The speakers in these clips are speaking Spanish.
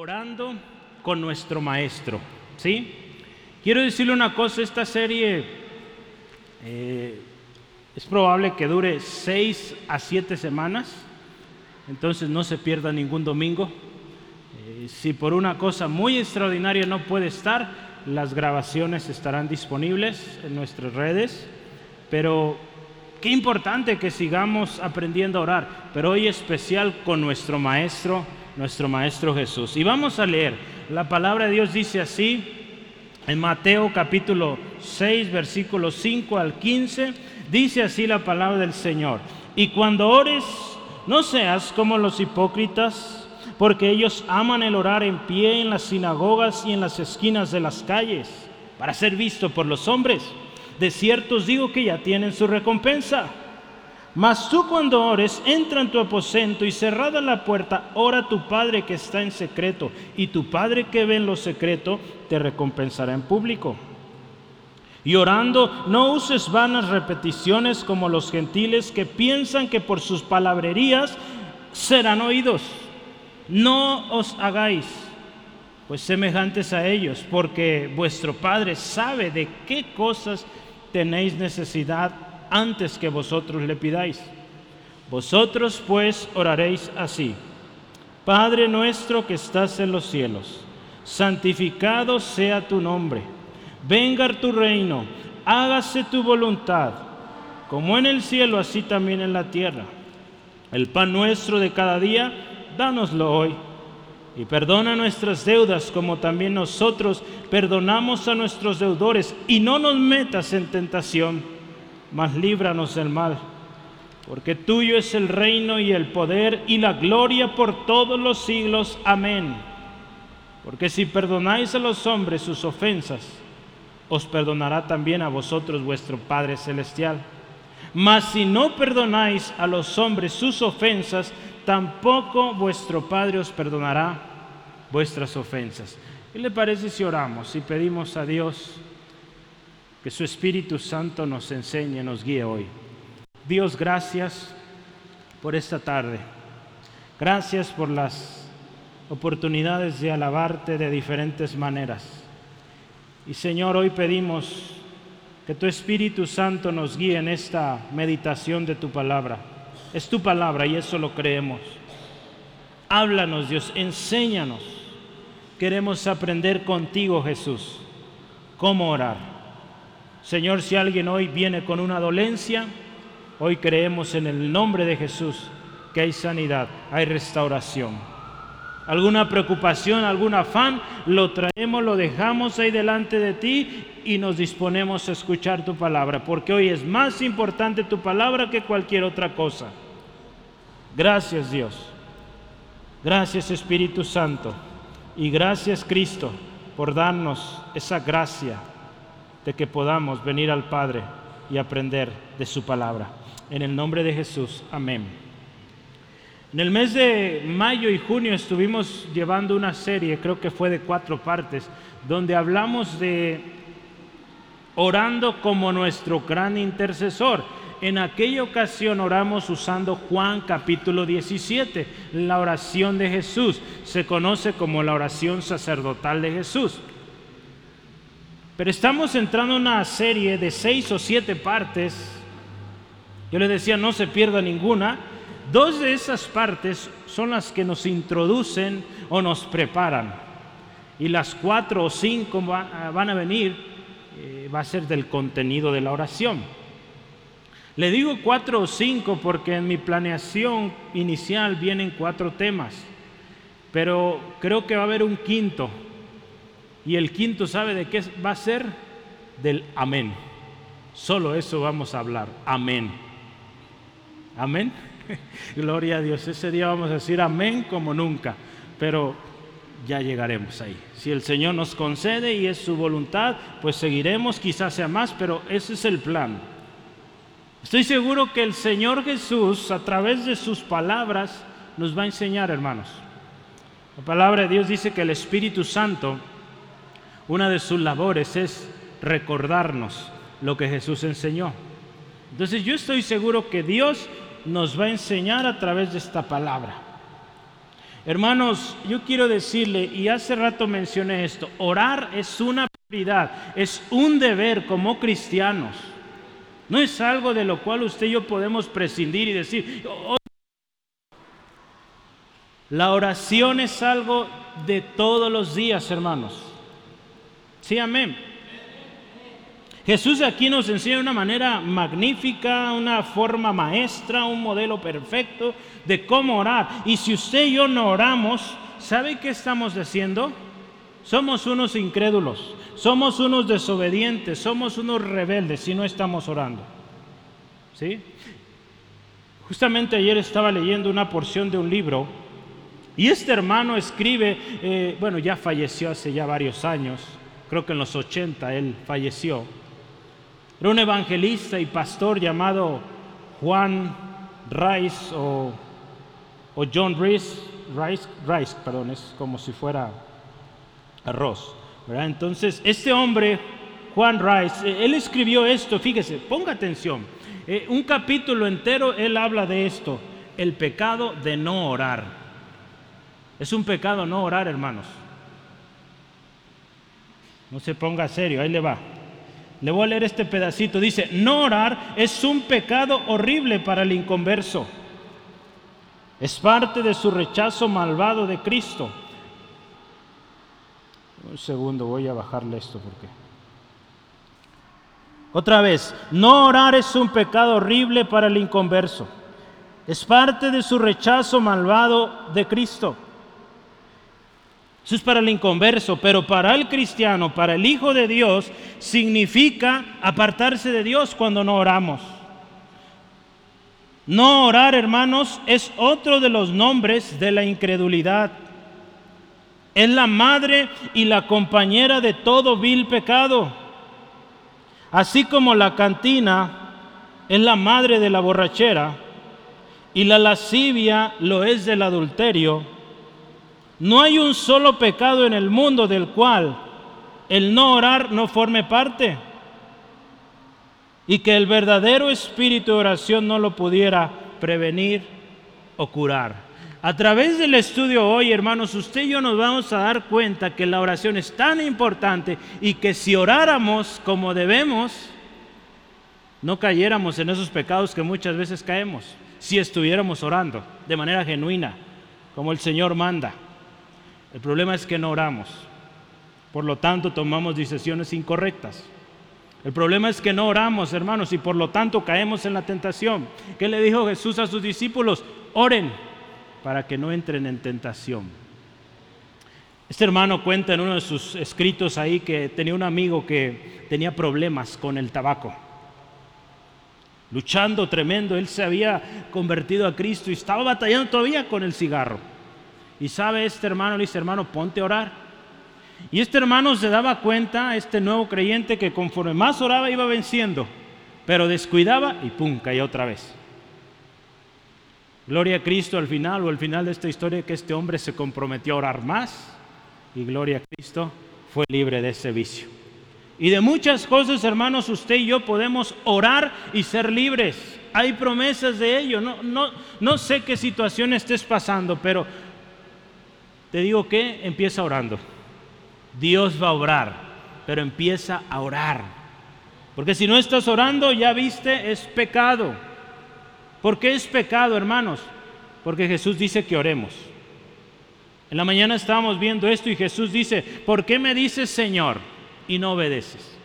Orando con nuestro Maestro. ¿Sí? Quiero decirle una cosa, esta serie eh, es probable que dure seis a siete semanas, entonces no se pierda ningún domingo. Eh, si por una cosa muy extraordinaria no puede estar, las grabaciones estarán disponibles en nuestras redes, pero qué importante que sigamos aprendiendo a orar, pero hoy especial con nuestro Maestro nuestro Maestro Jesús. Y vamos a leer, la palabra de Dios dice así, en Mateo capítulo 6, versículos 5 al 15, dice así la palabra del Señor. Y cuando ores, no seas como los hipócritas, porque ellos aman el orar en pie en las sinagogas y en las esquinas de las calles, para ser visto por los hombres. De cierto os digo que ya tienen su recompensa. Mas tú cuando ores, entra en tu aposento y cerrada la puerta, ora a tu Padre que está en secreto, y tu Padre que ve en lo secreto te recompensará en público. Y orando, no uses vanas repeticiones como los gentiles que piensan que por sus palabrerías serán oídos. No os hagáis pues semejantes a ellos, porque vuestro Padre sabe de qué cosas tenéis necesidad antes que vosotros le pidáis. Vosotros pues oraréis así. Padre nuestro que estás en los cielos, santificado sea tu nombre. Venga tu reino, hágase tu voluntad, como en el cielo, así también en la tierra. El pan nuestro de cada día, dánoslo hoy. Y perdona nuestras deudas como también nosotros perdonamos a nuestros deudores. Y no nos metas en tentación mas líbranos del mal. Porque tuyo es el reino y el poder y la gloria por todos los siglos. Amén. Porque si perdonáis a los hombres sus ofensas, os perdonará también a vosotros vuestro Padre Celestial. Mas si no perdonáis a los hombres sus ofensas, tampoco vuestro Padre os perdonará vuestras ofensas. ¿Qué le parece si oramos y pedimos a Dios? Que su Espíritu Santo nos enseñe, nos guíe hoy. Dios, gracias por esta tarde. Gracias por las oportunidades de alabarte de diferentes maneras. Y Señor, hoy pedimos que tu Espíritu Santo nos guíe en esta meditación de tu palabra. Es tu palabra y eso lo creemos. Háblanos, Dios, enséñanos. Queremos aprender contigo, Jesús, cómo orar Señor, si alguien hoy viene con una dolencia, hoy creemos en el nombre de Jesús que hay sanidad, hay restauración. Alguna preocupación, algún afán, lo traemos, lo dejamos ahí delante de ti y nos disponemos a escuchar tu palabra, porque hoy es más importante tu palabra que cualquier otra cosa. Gracias Dios. Gracias Espíritu Santo. Y gracias Cristo por darnos esa gracia de que podamos venir al Padre y aprender de su palabra. En el nombre de Jesús, amén. En el mes de mayo y junio estuvimos llevando una serie, creo que fue de cuatro partes, donde hablamos de orando como nuestro gran intercesor. En aquella ocasión oramos usando Juan capítulo 17, la oración de Jesús. Se conoce como la oración sacerdotal de Jesús. Pero estamos entrando en una serie de seis o siete partes. Yo les decía, no se pierda ninguna. Dos de esas partes son las que nos introducen o nos preparan. Y las cuatro o cinco van a venir, eh, va a ser del contenido de la oración. Le digo cuatro o cinco porque en mi planeación inicial vienen cuatro temas, pero creo que va a haber un quinto y el quinto, ¿sabe de qué va a ser? Del amén. Solo eso vamos a hablar. Amén. Amén. Gloria a Dios. Ese día vamos a decir amén como nunca. Pero ya llegaremos ahí. Si el Señor nos concede y es su voluntad, pues seguiremos, quizás sea más, pero ese es el plan. Estoy seguro que el Señor Jesús, a través de sus palabras, nos va a enseñar, hermanos. La palabra de Dios dice que el Espíritu Santo una de sus labores es recordarnos lo que Jesús enseñó. Entonces yo estoy seguro que Dios nos va a enseñar a través de esta palabra. Hermanos, yo quiero decirle, y hace rato mencioné esto, orar es una prioridad, es un deber como cristianos. No es algo de lo cual usted y yo podemos prescindir y decir, oh, la oración es algo de todos los días, hermanos. Sí, amén. Jesús aquí nos enseña una manera magnífica, una forma maestra, un modelo perfecto de cómo orar. Y si usted y yo no oramos, ¿sabe qué estamos haciendo? Somos unos incrédulos, somos unos desobedientes, somos unos rebeldes si no estamos orando. ¿Sí? Justamente ayer estaba leyendo una porción de un libro y este hermano escribe, eh, bueno, ya falleció hace ya varios años, creo que en los 80 él falleció. Era un evangelista y pastor llamado Juan Rice o, John Rice, Rice, Rice, perdón, es como si fuera arroz. Entonces, este hombre, Juan Rice, eh, él escribió esto, fíjese, ponga atención. Eh, un capítulo entero él habla de esto, el pecado de no orar. Es un pecado no orar, hermanos. No se ponga serio, ahí le va. Le voy a leer este pedacito. Dice, no orar es un pecado horrible para el inconverso. Es parte de su rechazo malvado de Cristo. Un segundo, voy a bajarle esto porque... Otra vez, no orar es un pecado horrible para el inconverso. Es parte de su rechazo malvado de Cristo. Eso es para el inconverso, pero para el cristiano, para el Hijo de Dios, significa apartarse de Dios cuando no oramos. No orar, hermanos, es otro de los nombres de la incredulidad. Es la madre y la compañera de todo vil pecado. Así como la cantina es la madre de la borrachera y la lascivia lo es del adulterio, no hay un solo pecado en el mundo del cual el no orar no forme parte y que el verdadero espíritu de oración no lo pudiera prevenir o curar. A través del estudio hoy, hermanos, usted y yo nos vamos a dar cuenta que la oración es tan importante y que si oráramos como debemos, no cayéramos en esos pecados que muchas veces caemos, si estuviéramos orando de manera genuina, como el Señor manda. El problema es que no oramos. Por lo tanto, tomamos decisiones incorrectas. El problema es que no oramos, hermanos, y por lo tanto caemos en la tentación. ¿Qué le dijo Jesús a sus discípulos? Oren para que no entren en tentación. Este hermano cuenta en uno de sus escritos ahí que tenía un amigo que tenía problemas con el tabaco. Luchando tremendo, él se había convertido a Cristo y estaba batallando todavía con el cigarro. Y sabe este hermano, le dice, hermano, ponte a orar. Y este hermano se daba cuenta, este nuevo creyente, que conforme más oraba iba venciendo, pero descuidaba y pum, caía otra vez. Gloria a Cristo al final o al final de esta historia que este hombre se comprometió a orar más y gloria a Cristo fue libre de ese vicio. Y de muchas cosas, hermanos, usted y yo podemos orar y ser libres. Hay promesas de ello. No, no, no sé qué situación estés pasando, pero te digo que empieza orando. Dios va a orar, pero empieza a orar. Porque si no estás orando, ya viste, es pecado. ¿Por qué es pecado, hermanos? Porque Jesús dice que oremos. En la mañana estábamos viendo esto y Jesús dice, ¿por qué me dices Señor y no obedeces?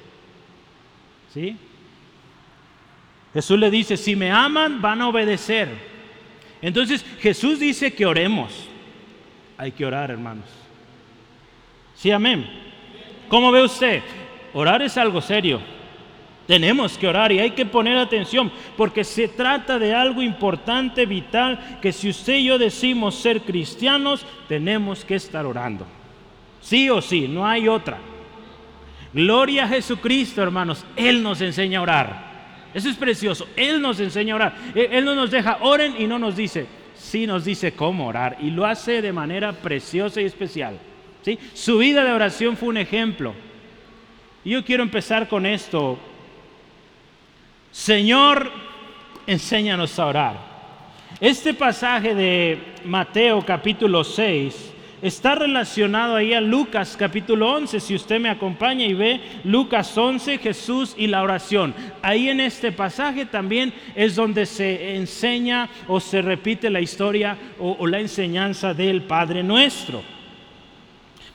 ¿Sí? Jesús le dice, si me aman, van a obedecer. Entonces Jesús dice que oremos hay que orar, hermanos. Sí, amén. ¿Cómo ve usted? Orar es algo serio. Tenemos que orar y hay que poner atención porque se trata de algo importante, vital, que si usted y yo decimos ser cristianos, tenemos que estar orando. Sí o sí, no hay otra. Gloria a Jesucristo, hermanos. Él nos enseña a orar. Eso es precioso. Él nos enseña a orar. Él no nos deja, oren y no nos dice, sí nos dice cómo orar y lo hace de manera preciosa y especial. ¿sí? Su vida de oración fue un ejemplo. Yo quiero empezar con esto. Señor, enséñanos a orar. Este pasaje de Mateo capítulo 6 está relacionado ahí a Lucas capítulo 11. Si usted me acompaña y ve Lucas 11, Jesús y la oración. Ahí en este pasaje también es donde se enseña o se repite la historia o, la enseñanza del Padre nuestro.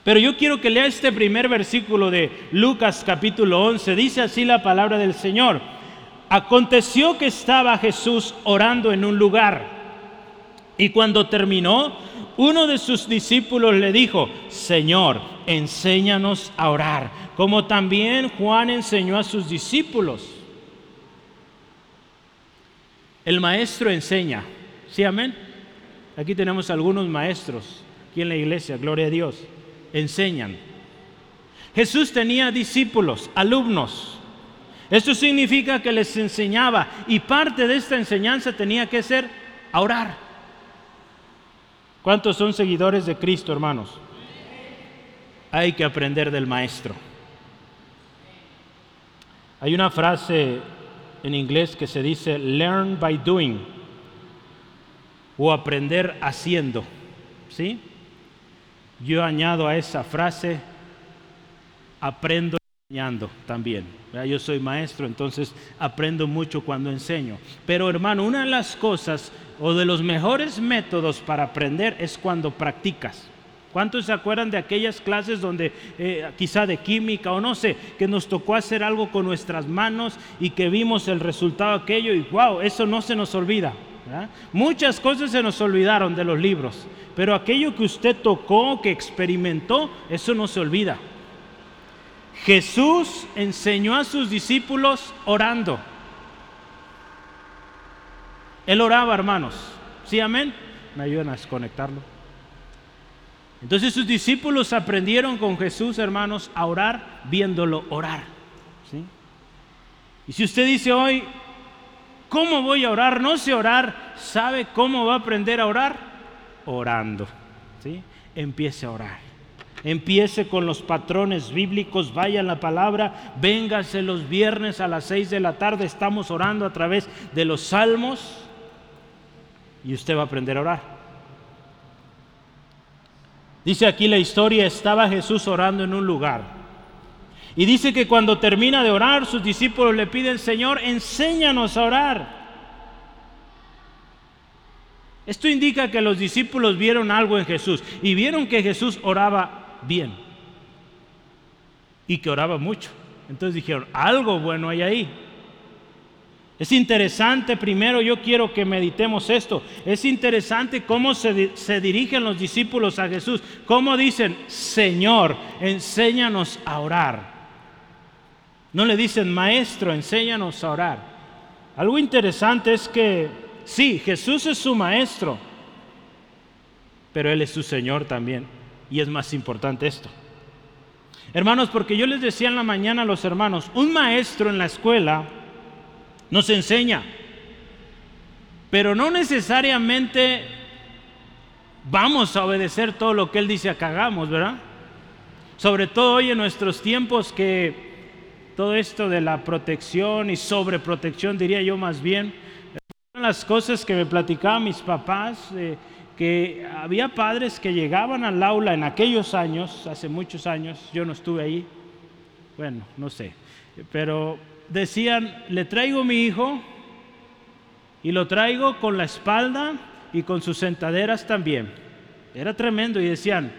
Pero yo quiero que lea este primer versículo de Lucas capítulo 11. Dice así la palabra del Señor. Aconteció que estaba Jesús orando en un lugar y cuando terminó, uno de sus discípulos le dijo, Señor, enséñanos a orar, como también Juan enseñó a sus discípulos. El maestro enseña, ¿sí amén? Aquí tenemos algunos maestros, aquí en la iglesia, gloria a Dios, enseñan. Jesús tenía discípulos, alumnos. Esto significa que les enseñaba y parte de esta enseñanza tenía que ser orar. ¿Cuántos son seguidores de Cristo, hermanos? Hay que aprender del Maestro. Hay una frase en inglés que se dice learn by doing o aprender haciendo. ¿Sí? Yo añado a esa frase aprendo enseñando también. Yo soy maestro, entonces aprendo mucho cuando enseño. Pero hermano, una de las cosas o de los mejores métodos para aprender es cuando practicas. ¿Cuántos se acuerdan de aquellas clases donde eh, quizá de química o no sé, que nos tocó hacer algo con nuestras manos y que vimos el resultado de aquello y wow, eso no se nos olvida? Muchas cosas se nos olvidaron de los libros, pero aquello que usted tocó, que experimentó, eso no se olvida. Jesús enseñó a sus discípulos orando. Él oraba, hermanos. ¿Sí, amén? Me ayudan a desconectarlo. Entonces sus discípulos aprendieron con Jesús, hermanos, a orar viéndolo orar. ¿sí? Y si usted dice hoy, ¿cómo voy a orar? No sé orar. ¿Sabe cómo va a aprender a orar? Orando. ¿sí? Empiece a orar. Empiece con los patrones bíblicos, vaya la palabra, véngase los viernes a las seis de la tarde, estamos orando a través de los salmos y usted va a aprender a orar. Dice aquí la historia, estaba Jesús orando en un lugar. Y dice que cuando termina de orar, sus discípulos le piden, Señor, enséñanos a orar. Esto indica que los discípulos vieron algo en Jesús y vieron que Jesús oraba bien y que oraba mucho. Entonces dijeron, algo bueno hay ahí. Es interesante, primero yo quiero que meditemos esto. Es interesante cómo se, se, dirigen los discípulos a Jesús. Cómo dicen, Señor, enséñanos a orar. No le dicen, Maestro, enséñanos a orar. Algo interesante es que, sí, Jesús es su Maestro, pero Él es su Señor también. Y es más importante esto. Hermanos, porque yo les decía en la mañana a los hermanos, un maestro en la escuela nos enseña, pero no necesariamente vamos a obedecer todo lo que él dice que hagamos, ¿verdad? Sobre todo hoy en nuestros tiempos que todo esto de la protección y sobreprotección, diría yo más bien, las cosas que me platicaban mis papás. Eh, que había padres que llegaban al aula en aquellos años, hace muchos años, yo no estuve ahí, bueno, no sé, pero decían, le traigo mi hijo y lo traigo con la espalda y con sus sentaderas también. Era tremendo y decían,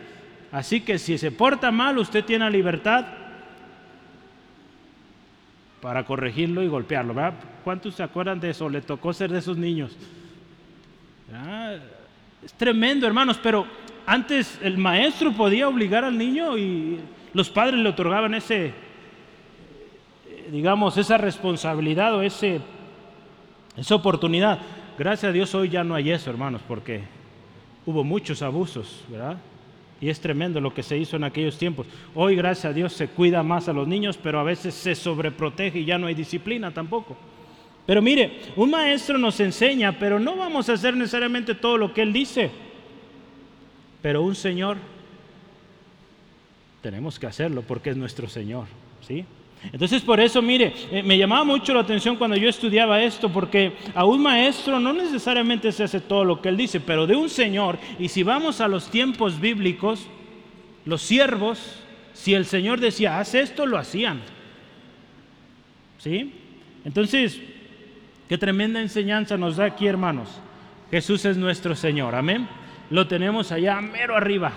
así que si se porta mal, usted tiene libertad para corregirlo y golpearlo. ¿verdad? ¿Cuántos se acuerdan de eso? Le tocó ser de esos niños. Es tremendo, hermanos, pero antes el maestro podía obligar al niño y los padres le otorgaban ese, digamos, esa responsabilidad o ese, esa oportunidad. Gracias a Dios hoy ya no hay eso, hermanos, porque hubo muchos abusos, ¿verdad? Y es tremendo lo que se hizo en aquellos tiempos. Hoy, gracias a Dios, se cuida más a los niños, pero a veces se sobreprotege y ya no hay disciplina tampoco. Pero mire, un maestro nos enseña, pero no vamos a hacer necesariamente todo lo que él dice. Pero un Señor, tenemos que hacerlo porque es nuestro Señor, ¿sí? Entonces por eso, mire, eh, me llamaba mucho la atención cuando yo estudiaba esto, porque a un maestro no necesariamente se hace todo lo que él dice, pero de un Señor, y si vamos a los tiempos bíblicos, los siervos, si el Señor decía, haz esto, lo hacían. ¿Sí? Entonces, qué tremenda enseñanza nos da aquí, hermanos. Jesús es nuestro Señor, amén. Lo tenemos allá mero arriba.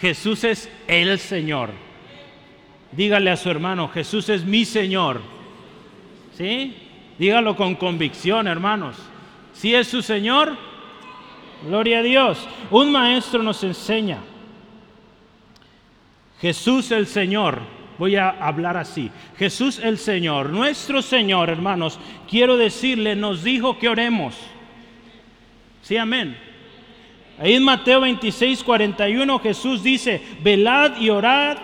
Jesús es el Señor. Dígale a su hermano, Jesús es mi Señor. ¿Sí? Dígalo con convicción, hermanos. Si es su Señor, gloria a Dios. Un maestro nos enseña. Jesús el Señor. Voy a hablar así. Jesús el Señor, nuestro Señor, hermanos, quiero decirle, nos dijo que oremos. Sí, amén. Ahí en Mateo 26, 41 Jesús dice, velad y orad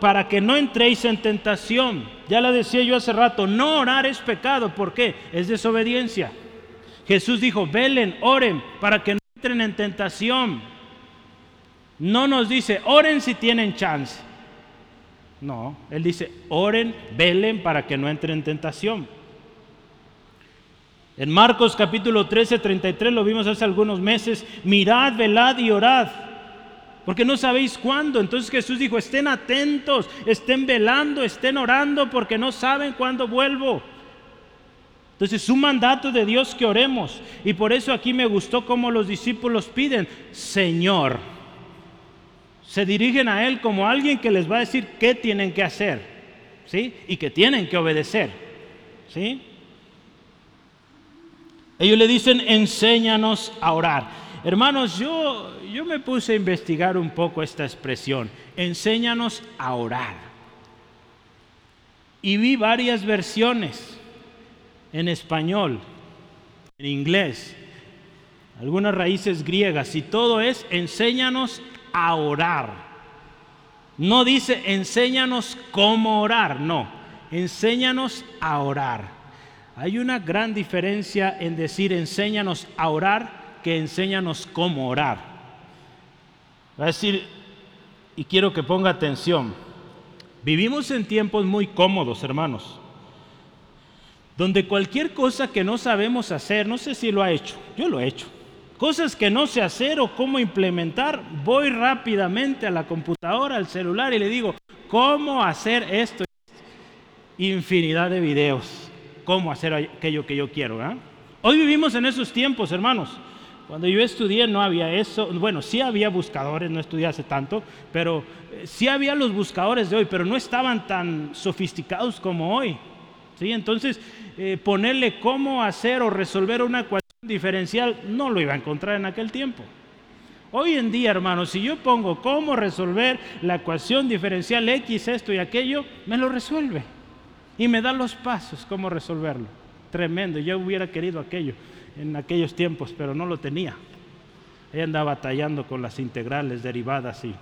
para que no entréis en tentación. Ya la decía yo hace rato, no orar es pecado. ¿Por qué? Es desobediencia. Jesús dijo, velen, oren para que no entren en tentación. No nos dice, oren si tienen chance. No, Él dice, oren, velen para que no entren en tentación. En Marcos capítulo 13, 33 lo vimos hace algunos meses, mirad, velad y orad porque no sabéis cuándo. Entonces Jesús dijo, estén atentos, estén velando, estén orando, porque no saben cuándo vuelvo. Entonces es un mandato de Dios que oremos. Y por eso aquí me gustó cómo los discípulos piden, Señor. Se dirigen a Él como alguien que les va a decir qué tienen que hacer. ¿Sí? Y que tienen que obedecer. ¿Sí? Ellos le dicen, enséñanos a orar. Hermanos, yo, yo me puse a investigar un poco esta expresión. Enséñanos a orar. Y vi varias versiones en español, en inglés, algunas raíces griegas, y todo es enséñanos a orar. No dice enséñanos cómo orar, no, enséñanos a orar. Hay una gran diferencia en decir enséñanos a orar que enséñanos cómo orar. Va a decir, y quiero que ponga atención, vivimos en tiempos muy cómodos, hermanos, donde cualquier cosa que no sabemos hacer, no sé si lo ha hecho, yo lo he hecho, cosas que no sé hacer o cómo implementar, voy rápidamente a la computadora, al celular y le digo, ¿cómo hacer esto? Infinidad de videos, cómo hacer aquello que yo quiero. Hoy vivimos en esos tiempos, hermanos. Cuando yo estudié no había eso, bueno, sí había buscadores, no estudié hace tanto, pero eh, sí había los buscadores de hoy, pero no estaban tan sofisticados como hoy. ¿sí? Entonces, eh, ponerle cómo hacer o resolver una ecuación diferencial no lo iba a encontrar en aquel tiempo. Hoy en día, hermanos, si yo pongo cómo resolver la ecuación diferencial X, esto y aquello, me lo resuelve. Y me da los pasos, cómo resolverlo. Tremendo, yo hubiera querido aquello en aquellos tiempos, pero no lo tenía. Ella andaba batallando con las integrales derivadas y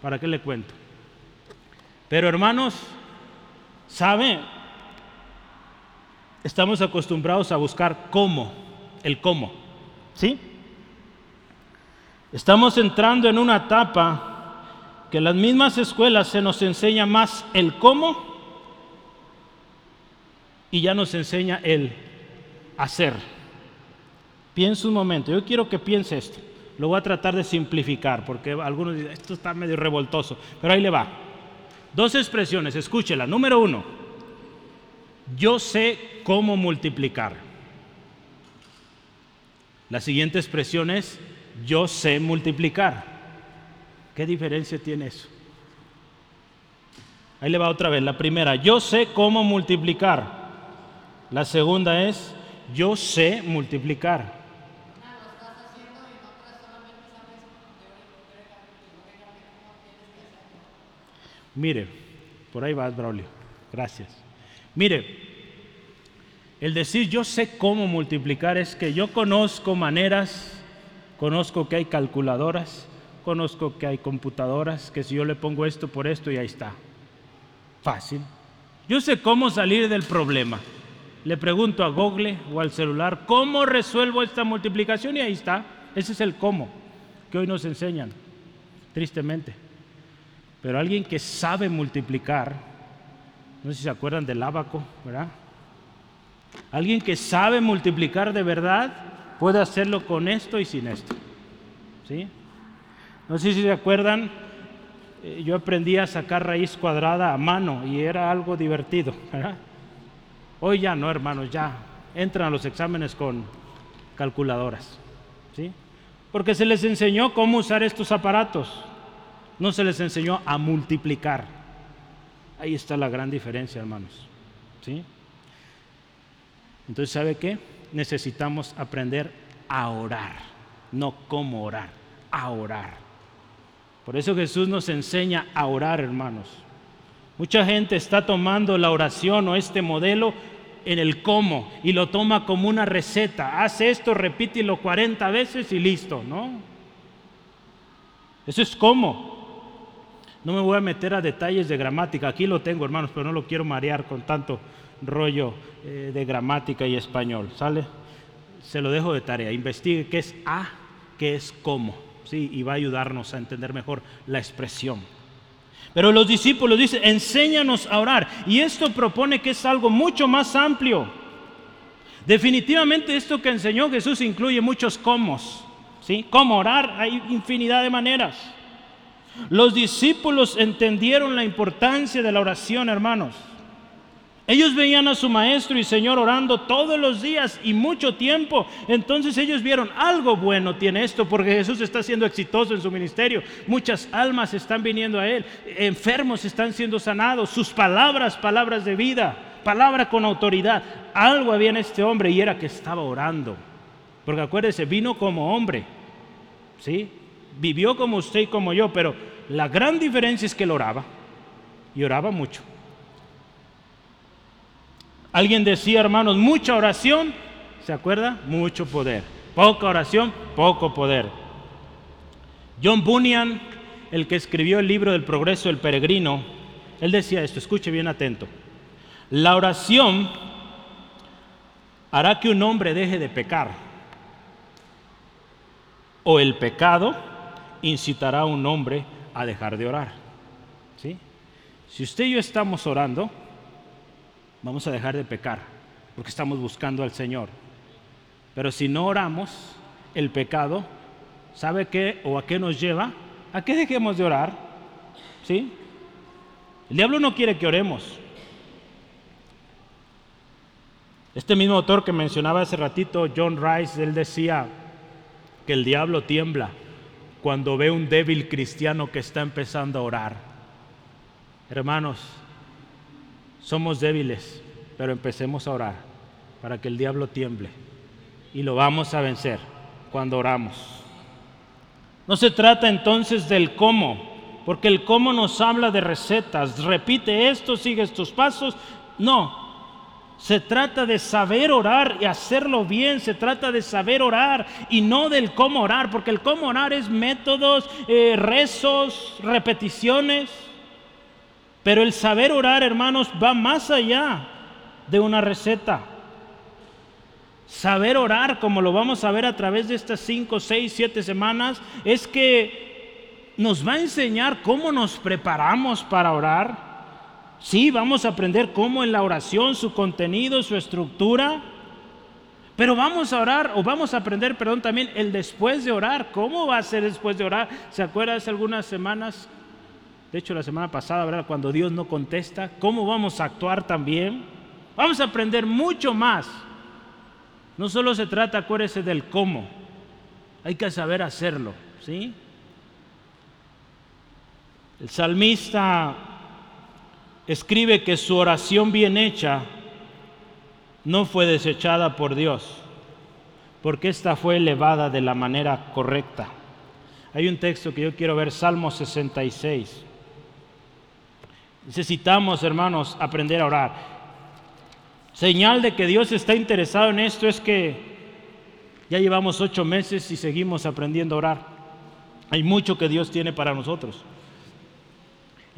¿para qué le cuento? Pero hermanos, ¿sabe? Estamos acostumbrados a buscar cómo, el cómo, ¿sí? Estamos entrando en una etapa que las mismas escuelas se nos enseña más el cómo y ya nos enseña el hacer. Piensa un momento, yo quiero que piense esto. Lo voy a tratar de simplificar porque algunos dicen, esto está medio revoltoso, pero ahí le va. Dos expresiones, escúchela. Número uno, yo sé cómo multiplicar. La siguiente expresión es, yo sé multiplicar. ¿Qué diferencia tiene eso? Ahí le va otra vez. La primera, yo sé cómo multiplicar. La segunda es, yo sé multiplicar. Mire, por ahí va Braulio. Gracias. Mire, el decir yo sé cómo multiplicar es que yo conozco maneras, conozco que hay calculadoras, conozco que hay computadoras, que si yo le pongo esto por esto y ahí está. Fácil. Yo sé cómo salir del problema. Le pregunto a Google o al celular, ¿cómo resuelvo esta multiplicación? Y ahí está. Ese es el cómo que hoy nos enseñan, tristemente. Pero alguien que sabe multiplicar No sé si se acuerdan del abaco, ¿verdad? Alguien que sabe multiplicar de verdad puede hacerlo con esto y sin esto. ¿Sí? No sé si se acuerdan, eh, yo aprendí a sacar raíz cuadrada a mano y era algo divertido. Hoy ya no, hermanos, ya entran a los exámenes con calculadoras. ¿sí? Porque se les enseñó cómo usar estos aparatos, no se les enseñó a multiplicar. Ahí está la gran diferencia, hermanos. ¿sí? Entonces, ¿sabe qué? Necesitamos aprender a orar, no cómo orar, a orar. Por eso Jesús nos enseña a orar, hermanos. Mucha gente está tomando la oración o este modelo en el cómo y lo toma como una receta. Haz esto, repítelo 40 veces y listo, ¿no? Eso es cómo. No me voy a meter a detalles de gramática. Aquí lo tengo, hermanos, pero no lo quiero marear con tanto rollo eh, de gramática y español. ¿Sale? Se lo dejo de tarea. Investigue qué es a, qué es cómo. ¿sí? Y va a ayudarnos a entender mejor la expresión. Pero los discípulos dicen, enséñanos a orar. Y esto propone que es algo mucho más amplio. Definitivamente esto que enseñó Jesús incluye muchos cómo. ¿sí? ¿Cómo orar? Hay infinidad de maneras. Los discípulos entendieron la importancia de la oración, hermanos. Ellos veían a su maestro y Señor orando todos los días y mucho tiempo. Entonces ellos vieron algo bueno tiene esto porque Jesús está siendo exitoso en su ministerio. Muchas almas están viniendo a Él. Enfermos están siendo sanados. Sus palabras, palabras de vida, palabra con autoridad. Algo había en este hombre y era que estaba orando. Porque acuérdese, vino como hombre. ¿Sí? Vivió como usted y como yo, pero la gran diferencia es que él oraba. Y oraba mucho. Alguien decía, hermanos, mucha oración, ¿se acuerda? Mucho poder. Poca oración, poco poder. John Bunyan, el que escribió el libro del progreso del peregrino, él decía esto, escuche bien atento. La oración hará que un hombre deje de pecar. O el pecado incitará a un hombre a dejar de orar. ¿Sí? Si usted y yo estamos orando, vamos a dejar de pecar, porque estamos buscando al Señor. Pero si no oramos, el pecado, ¿sabe qué o a qué nos lleva? ¿A qué dejemos de orar? ¿Sí? El diablo no quiere que oremos. Este mismo autor que mencionaba hace ratito, John Rice, él decía que el diablo tiembla cuando ve un débil cristiano que está empezando a orar. Hermanos, somos débiles, pero empecemos a orar para que el diablo tiemble. Y lo vamos a vencer cuando oramos. No se trata entonces del cómo, porque el cómo nos habla de recetas. Repite esto, sigue estos pasos. No, se trata de saber orar y hacerlo bien. Se trata de saber orar y no del cómo orar, porque el cómo orar es métodos, eh, rezos, repeticiones. Pero el saber orar, hermanos, va más allá de una receta. Saber orar, como lo vamos a ver a través de estas cinco, seis, siete semanas, es que nos va a enseñar cómo nos preparamos para orar. Sí, vamos a aprender cómo en la oración, su contenido, su estructura. Pero vamos a orar, o vamos a aprender, perdón, también el después de orar. ¿Cómo va a ser después de orar? ¿Se acuerda hace algunas semanas de hecho, la semana pasada, ¿verdad? Cuando Dios no contesta, ¿cómo vamos a actuar también? Vamos a aprender mucho más. No solo se trata, acuérdese, del cómo, hay que saber hacerlo, ¿sí? El salmista escribe que su oración bien hecha no fue desechada por Dios, porque esta fue elevada de la manera correcta. Hay un texto que yo quiero ver, Salmo 66. Necesitamos, hermanos, aprender a orar. Señal de que Dios está interesado en esto es que ya llevamos ocho meses y seguimos aprendiendo a orar. Hay mucho que Dios tiene para nosotros.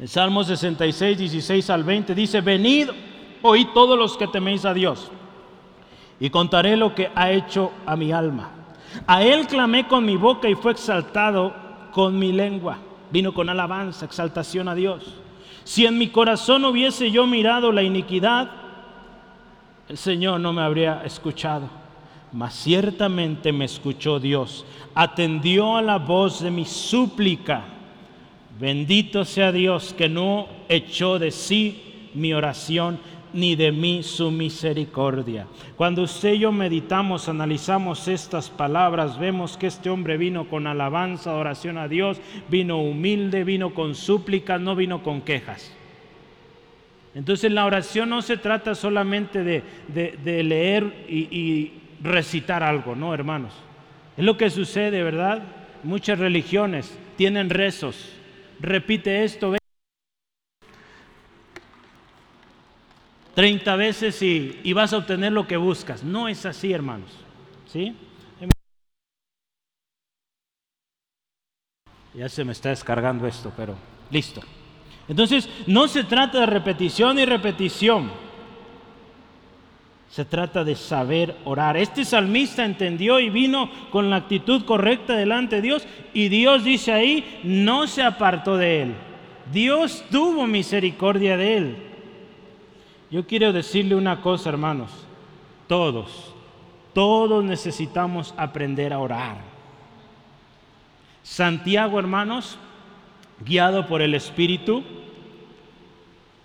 En Salmo 66, 16 al 20 dice, venid, oíd todos los que teméis a Dios, y contaré lo que ha hecho a mi alma. A Él clamé con mi boca y fue exaltado con mi lengua. Vino con alabanza, exaltación a Dios. Si en mi corazón hubiese yo mirado la iniquidad, el Señor no me habría escuchado. Mas ciertamente me escuchó Dios, atendió a la voz de mi súplica. Bendito sea Dios que no echó de sí mi oración ni de mí su misericordia. Cuando usted y yo meditamos, analizamos estas palabras, vemos que este hombre vino con alabanza, oración a Dios, vino humilde, vino con súplicas, no vino con quejas. Entonces la oración no se trata solamente de, leer y, y recitar algo, no hermanos. Es lo que sucede, ¿verdad? Muchas religiones tienen rezos. Repite esto, 30 veces y, vas a obtener lo que buscas. No es así, hermanos. ¿Sí? Ya se me está descargando esto, pero listo. Entonces, no se trata de repetición y repetición. Se trata de saber orar. Este salmista entendió y vino con la actitud correcta delante de Dios y Dios dice ahí, no se apartó de él. Dios tuvo misericordia de él. Yo quiero decirle una cosa, hermanos. Todos, todos necesitamos aprender a orar. Santiago, hermanos, guiado por el Espíritu,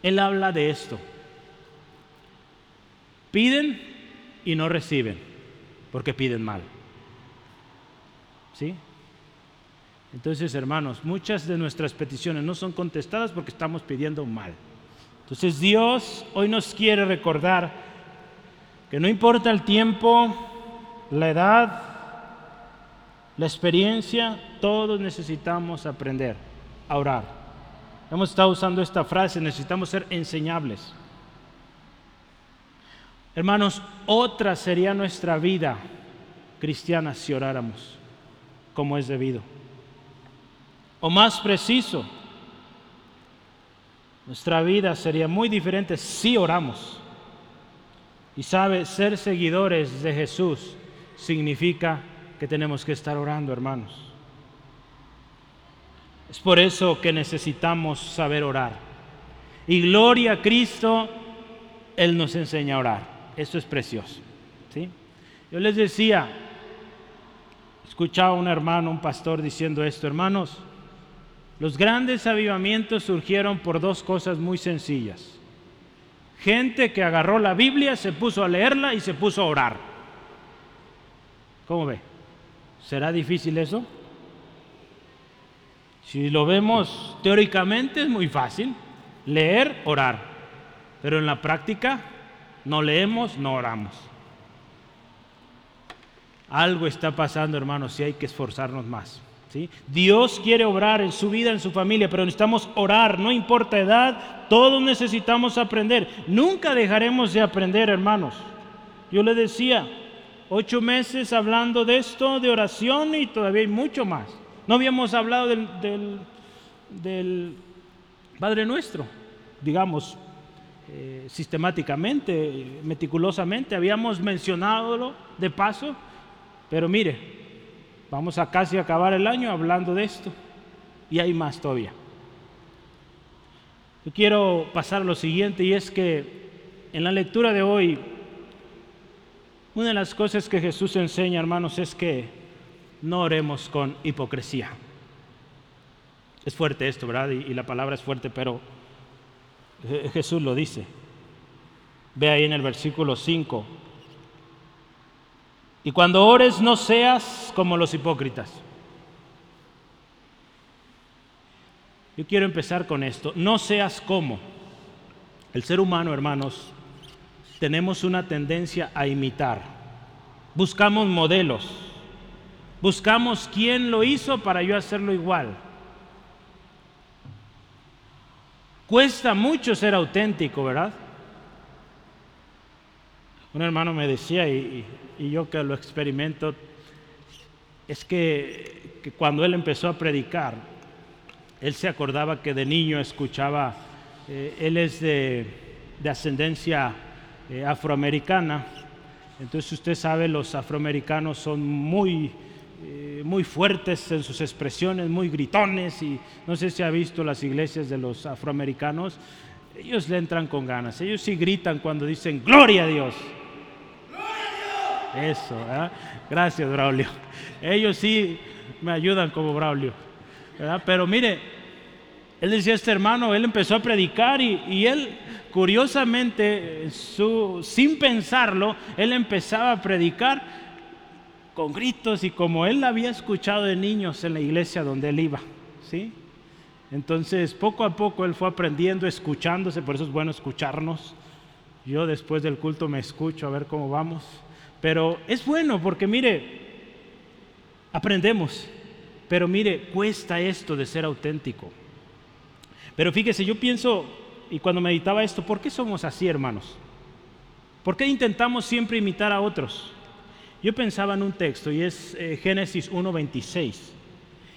él habla de esto. Piden y no reciben, porque piden mal. ¿Sí? Entonces, hermanos, muchas de nuestras peticiones no son contestadas porque estamos pidiendo mal. Entonces Dios hoy nos quiere recordar que no importa el tiempo, la edad, la experiencia, todos necesitamos aprender a orar. Hemos estado usando esta frase, necesitamos ser enseñables. Hermanos, otra sería nuestra vida cristiana si oráramos como es debido. O más preciso, nuestra vida sería muy diferente si oramos. Y sabe, ser seguidores de Jesús significa que tenemos que estar orando, hermanos. Es por eso que necesitamos saber orar. Y gloria a Cristo, Él nos enseña a orar. Eso es precioso. ¿sí? Yo les decía, escuchaba a un hermano, un pastor diciendo esto, hermanos, los grandes avivamientos surgieron por dos cosas muy sencillas. Gente que agarró la Biblia, se puso a leerla y se puso a orar. ¿Cómo ve? ¿Será difícil eso? Si lo vemos teóricamente es muy fácil. Leer, orar. Pero en la práctica no leemos, no oramos. Algo está pasando, hermanos, y hay que esforzarnos más. Dios quiere obrar en su vida, en su familia, pero necesitamos orar, no importa edad, todos necesitamos aprender. Nunca dejaremos de aprender, hermanos. Yo le decía, ocho meses hablando de esto, de oración y todavía hay mucho más. No habíamos hablado del, Padre Nuestro, digamos, eh, sistemáticamente, meticulosamente. Habíamos mencionado de paso, pero mire, Vamos a casi acabar el año hablando de esto y hay más todavía. Yo quiero pasar a lo siguiente y es que en la lectura de hoy, una de las cosas que Jesús enseña, hermanos, es que no oremos con hipocresía. Es fuerte esto, ¿verdad? Y, y la palabra es fuerte, pero Jesús lo dice. Ve ahí en el versículo 5. Y cuando ores no seas como los hipócritas. Yo quiero empezar con esto. No seas como. El ser humano, hermanos, tenemos una tendencia a imitar. Buscamos modelos. Buscamos quién lo hizo para yo hacerlo igual. Cuesta mucho ser auténtico, ¿verdad? Un hermano me decía, y, yo que lo experimento, es que, cuando él empezó a predicar, él se acordaba que de niño escuchaba, eh, él es de, ascendencia eh, afroamericana, entonces usted sabe, los afroamericanos son muy eh, muy fuertes en sus expresiones, muy gritones y no sé si ha visto las iglesias de los afroamericanos, ellos le entran con ganas, ellos sí gritan cuando dicen gloria a Dios. Eso, gracias Braulio. Ellos sí me ayudan como Braulio. Pero mire, él decía este hermano, él empezó a predicar y, él, curiosamente, sin pensarlo, él empezaba a predicar con gritos y como él había escuchado de niños en la iglesia donde él iba. ¿sí? Entonces, poco a poco él fue aprendiendo, escuchándose, por eso es bueno escucharnos. Yo después del culto me escucho a ver cómo vamos. Pero es bueno porque mire, aprendemos, pero mire, cuesta esto de ser auténtico. Pero fíjese, yo pienso, y cuando meditaba esto, ¿por qué somos así, hermanos? ¿Por qué intentamos siempre imitar a otros? Yo pensaba en un texto y es eh, Génesis 1.26.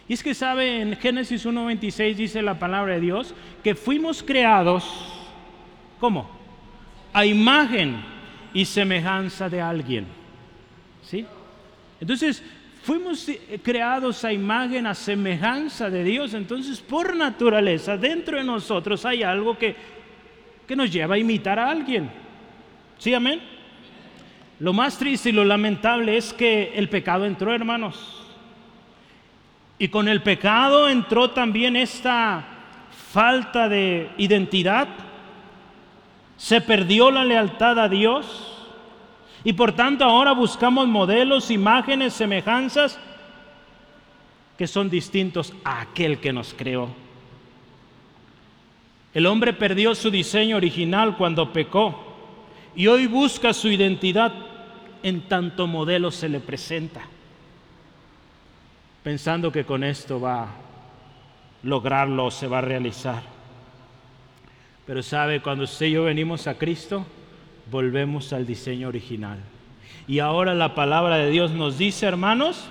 Y es que sabe, en Génesis 1.26 dice la palabra de Dios que fuimos creados, ¿cómo? A imagen y semejanza de alguien. ¿Sí? Entonces, fuimos eh, creados a imagen, a semejanza de Dios. Entonces, por naturaleza, dentro de nosotros hay algo que, que nos lleva a imitar a alguien. ¿Sí, amén? Lo más triste y lo lamentable es que el pecado entró, hermanos. Y con el pecado entró también esta falta de identidad. Se perdió la lealtad a Dios y por tanto ahora buscamos modelos, imágenes, semejanzas que son distintos a aquel que nos creó. El hombre perdió su diseño original cuando pecó y hoy busca su identidad en tanto modelo se le presenta, pensando que con esto va a lograrlo o se va a realizar. Pero sabe, cuando usted y yo venimos a Cristo, volvemos al diseño original. Y ahora la palabra de Dios nos dice, hermanos,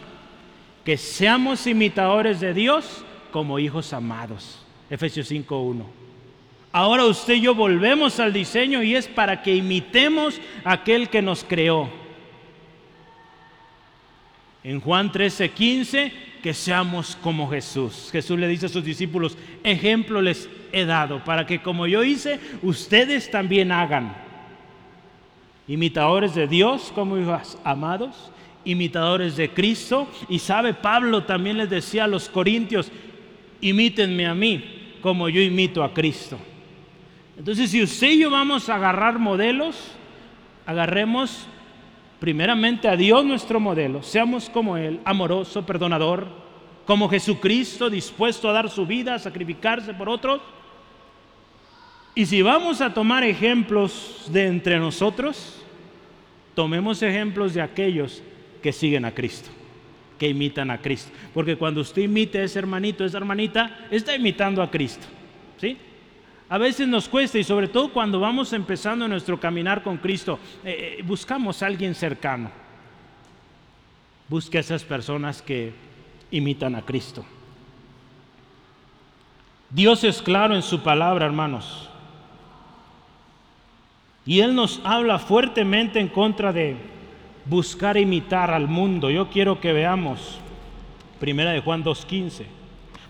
que seamos imitadores de Dios como hijos amados. Efesios 5.1. Ahora usted y yo volvemos al diseño y es para que imitemos a aquel que nos creó. En Juan 13:15, que seamos como Jesús. Jesús le dice a sus discípulos, ejemplo les he dado, para que como yo hice, ustedes también hagan imitadores de Dios como hijos amados, imitadores de Cristo. Y sabe, Pablo también les decía a los corintios, imítenme a mí como yo imito a Cristo. Entonces, si usted y yo vamos a agarrar modelos, agarremos primeramente a Dios nuestro modelo, seamos como Él, amoroso, perdonador, como Jesucristo, dispuesto a dar su vida, a sacrificarse por otros. Y si vamos a tomar ejemplos de entre nosotros, tomemos ejemplos de aquellos que siguen a Cristo, que imitan a Cristo. Porque cuando usted imite a ese hermanito, esa hermanita, está imitando a Cristo. ¿Sí? A veces nos cuesta y sobre todo cuando vamos empezando nuestro caminar con Cristo, eh, eh, buscamos a alguien cercano. Busque a esas personas que imitan a Cristo. Dios es claro en su palabra, hermanos. Y Él nos habla fuertemente en contra de buscar imitar al mundo. Yo quiero que veamos Primera de Juan 2.15.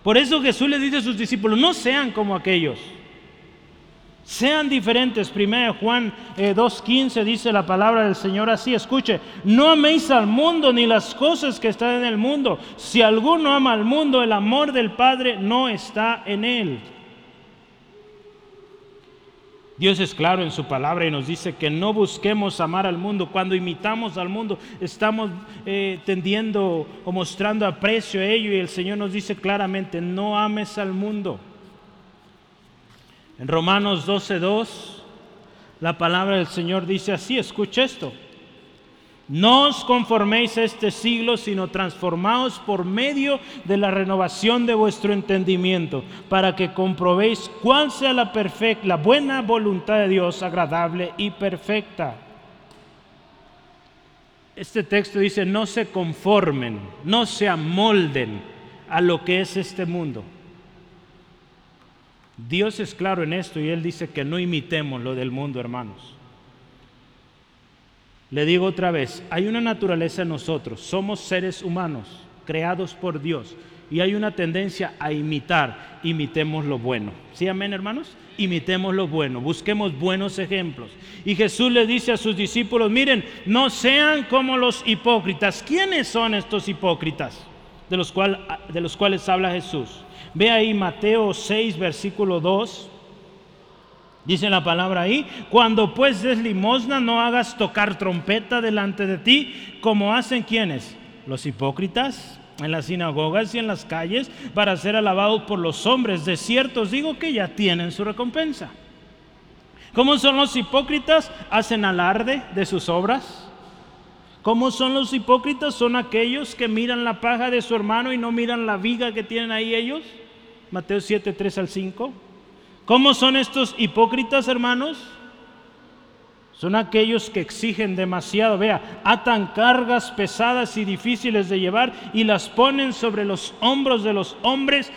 Por eso Jesús le dice a sus discípulos, no sean como aquellos. Sean diferentes. Primera de Juan 2.15 eh, dice la palabra del Señor así. Escuche, no améis al mundo ni las cosas que están en el mundo. Si alguno ama al mundo, el amor del Padre no está en él. Dios es claro en su palabra y nos dice que no busquemos amar al mundo. Cuando imitamos al mundo estamos eh, tendiendo o mostrando aprecio a ello y el Señor nos dice claramente, no ames al mundo. En Romanos 12.2 la palabra del Señor dice así, escucha esto. No os conforméis a este siglo, sino transformaos por medio de la renovación de vuestro entendimiento, para que comprobéis cuál sea la, perfecta, la buena voluntad de Dios, agradable y perfecta. Este texto dice, no se conformen, no se amolden a lo que es este mundo. Dios es claro en esto y Él dice que no imitemos lo del mundo, hermanos. Le digo otra vez, hay una naturaleza en nosotros, somos seres humanos. creados por Dios. Y hay una tendencia a imitar, imitemos lo bueno. ¿Sí, amén, hermanos? Imitemos lo bueno, busquemos buenos ejemplos. Y Jesús le dice a sus discípulos, miren, no sean como los hipócritas. ¿Quiénes son estos hipócritas de los, de los cuales habla Jesús? Ve ahí Mateo 6, versículo 2. Dice la palabra ahí, cuando pues des limosna no hagas tocar trompeta delante de ti, como hacen quienes, los hipócritas en las sinagogas y en las calles para ser alabados por los hombres. De cierto os digo que ya tienen su recompensa. ¿Cómo son los hipócritas? Hacen alarde de sus obras. ¿Cómo son los hipócritas? Son aquellos que miran la paja de su hermano y no miran la viga que tienen ahí ellos. Mateo 7, 3 al 5. ¿Cómo son estos hipócritas, hermanos? Son aquellos que exigen demasiado. Vea, atan cargas pesadas y difíciles de llevar y las ponen sobre los hombros de los hombres,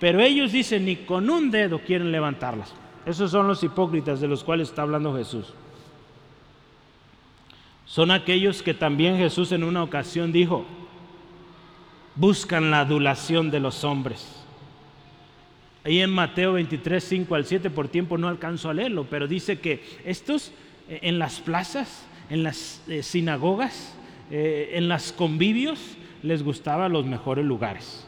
pero ellos dicen ni con un dedo quieren levantarlas. Esos son los hipócritas de los cuales está hablando Jesús. Son aquellos que también Jesús en una ocasión dijo, buscan la adulación de los hombres. Ahí en Mateo 23, 5 al 7, por tiempo no alcanzo a leerlo, pero dice que estos eh, en las plazas, en las eh, sinagogas, eh, en las convivios, les gustaban los mejores lugares.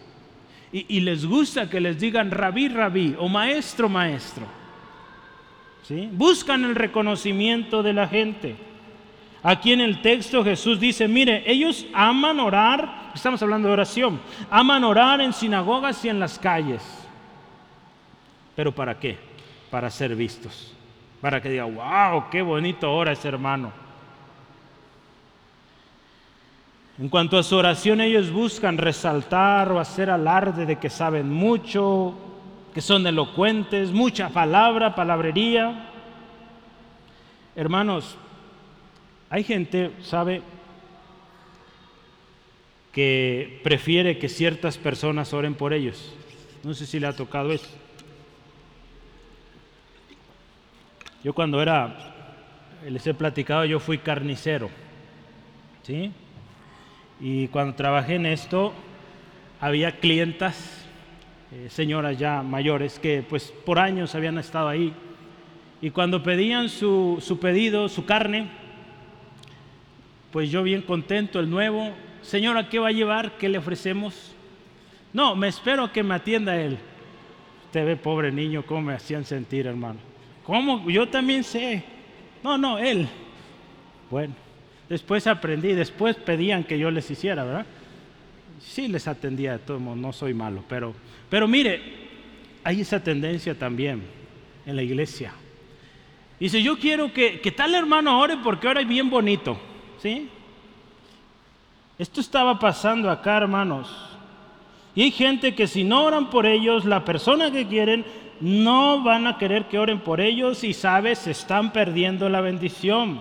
Y, les gusta que les digan rabí, rabí o maestro, maestro. ¿Sí? Buscan el reconocimiento de la gente. Aquí en el texto Jesús dice, mire, ellos aman orar, estamos hablando de oración, aman orar en sinagogas y en las calles ¿Pero para qué? Para ser vistos. Para que diga, wow, qué bonito ora ese hermano. En cuanto a su oración, ellos buscan resaltar o hacer alarde de que saben mucho, que son elocuentes, mucha palabra, palabrería. Hermanos, hay gente, ¿sabe? que prefiere que ciertas personas oren por ellos. No sé si le ha tocado eso. Yo cuando era, les he platicado, yo fui carnicero, ¿sí? Y cuando trabajé en esto, había clientas, eh, señoras ya mayores, que pues por años habían estado ahí. Y cuando pedían su, su pedido, su carne, pues yo bien contento, el nuevo, señora, ¿qué va a llevar? ¿Qué le ofrecemos? No, me espero que me atienda él. Usted ve, pobre niño, cómo me hacían sentir, hermano. ¿Cómo? Yo también sé. No, no, él. Bueno, después aprendí, después pedían que yo les hiciera, ¿verdad? Sí les atendía de todo modo, no soy malo, pero, pero mire, hay esa tendencia también en la iglesia. Dice, yo quiero que, que tal hermano ore porque ora bien bonito, Esto estaba pasando acá, hermanos. Y hay gente que si no oran por ellos, la persona que quieren no van a querer que oren por ellos y sabes, se están perdiendo la bendición.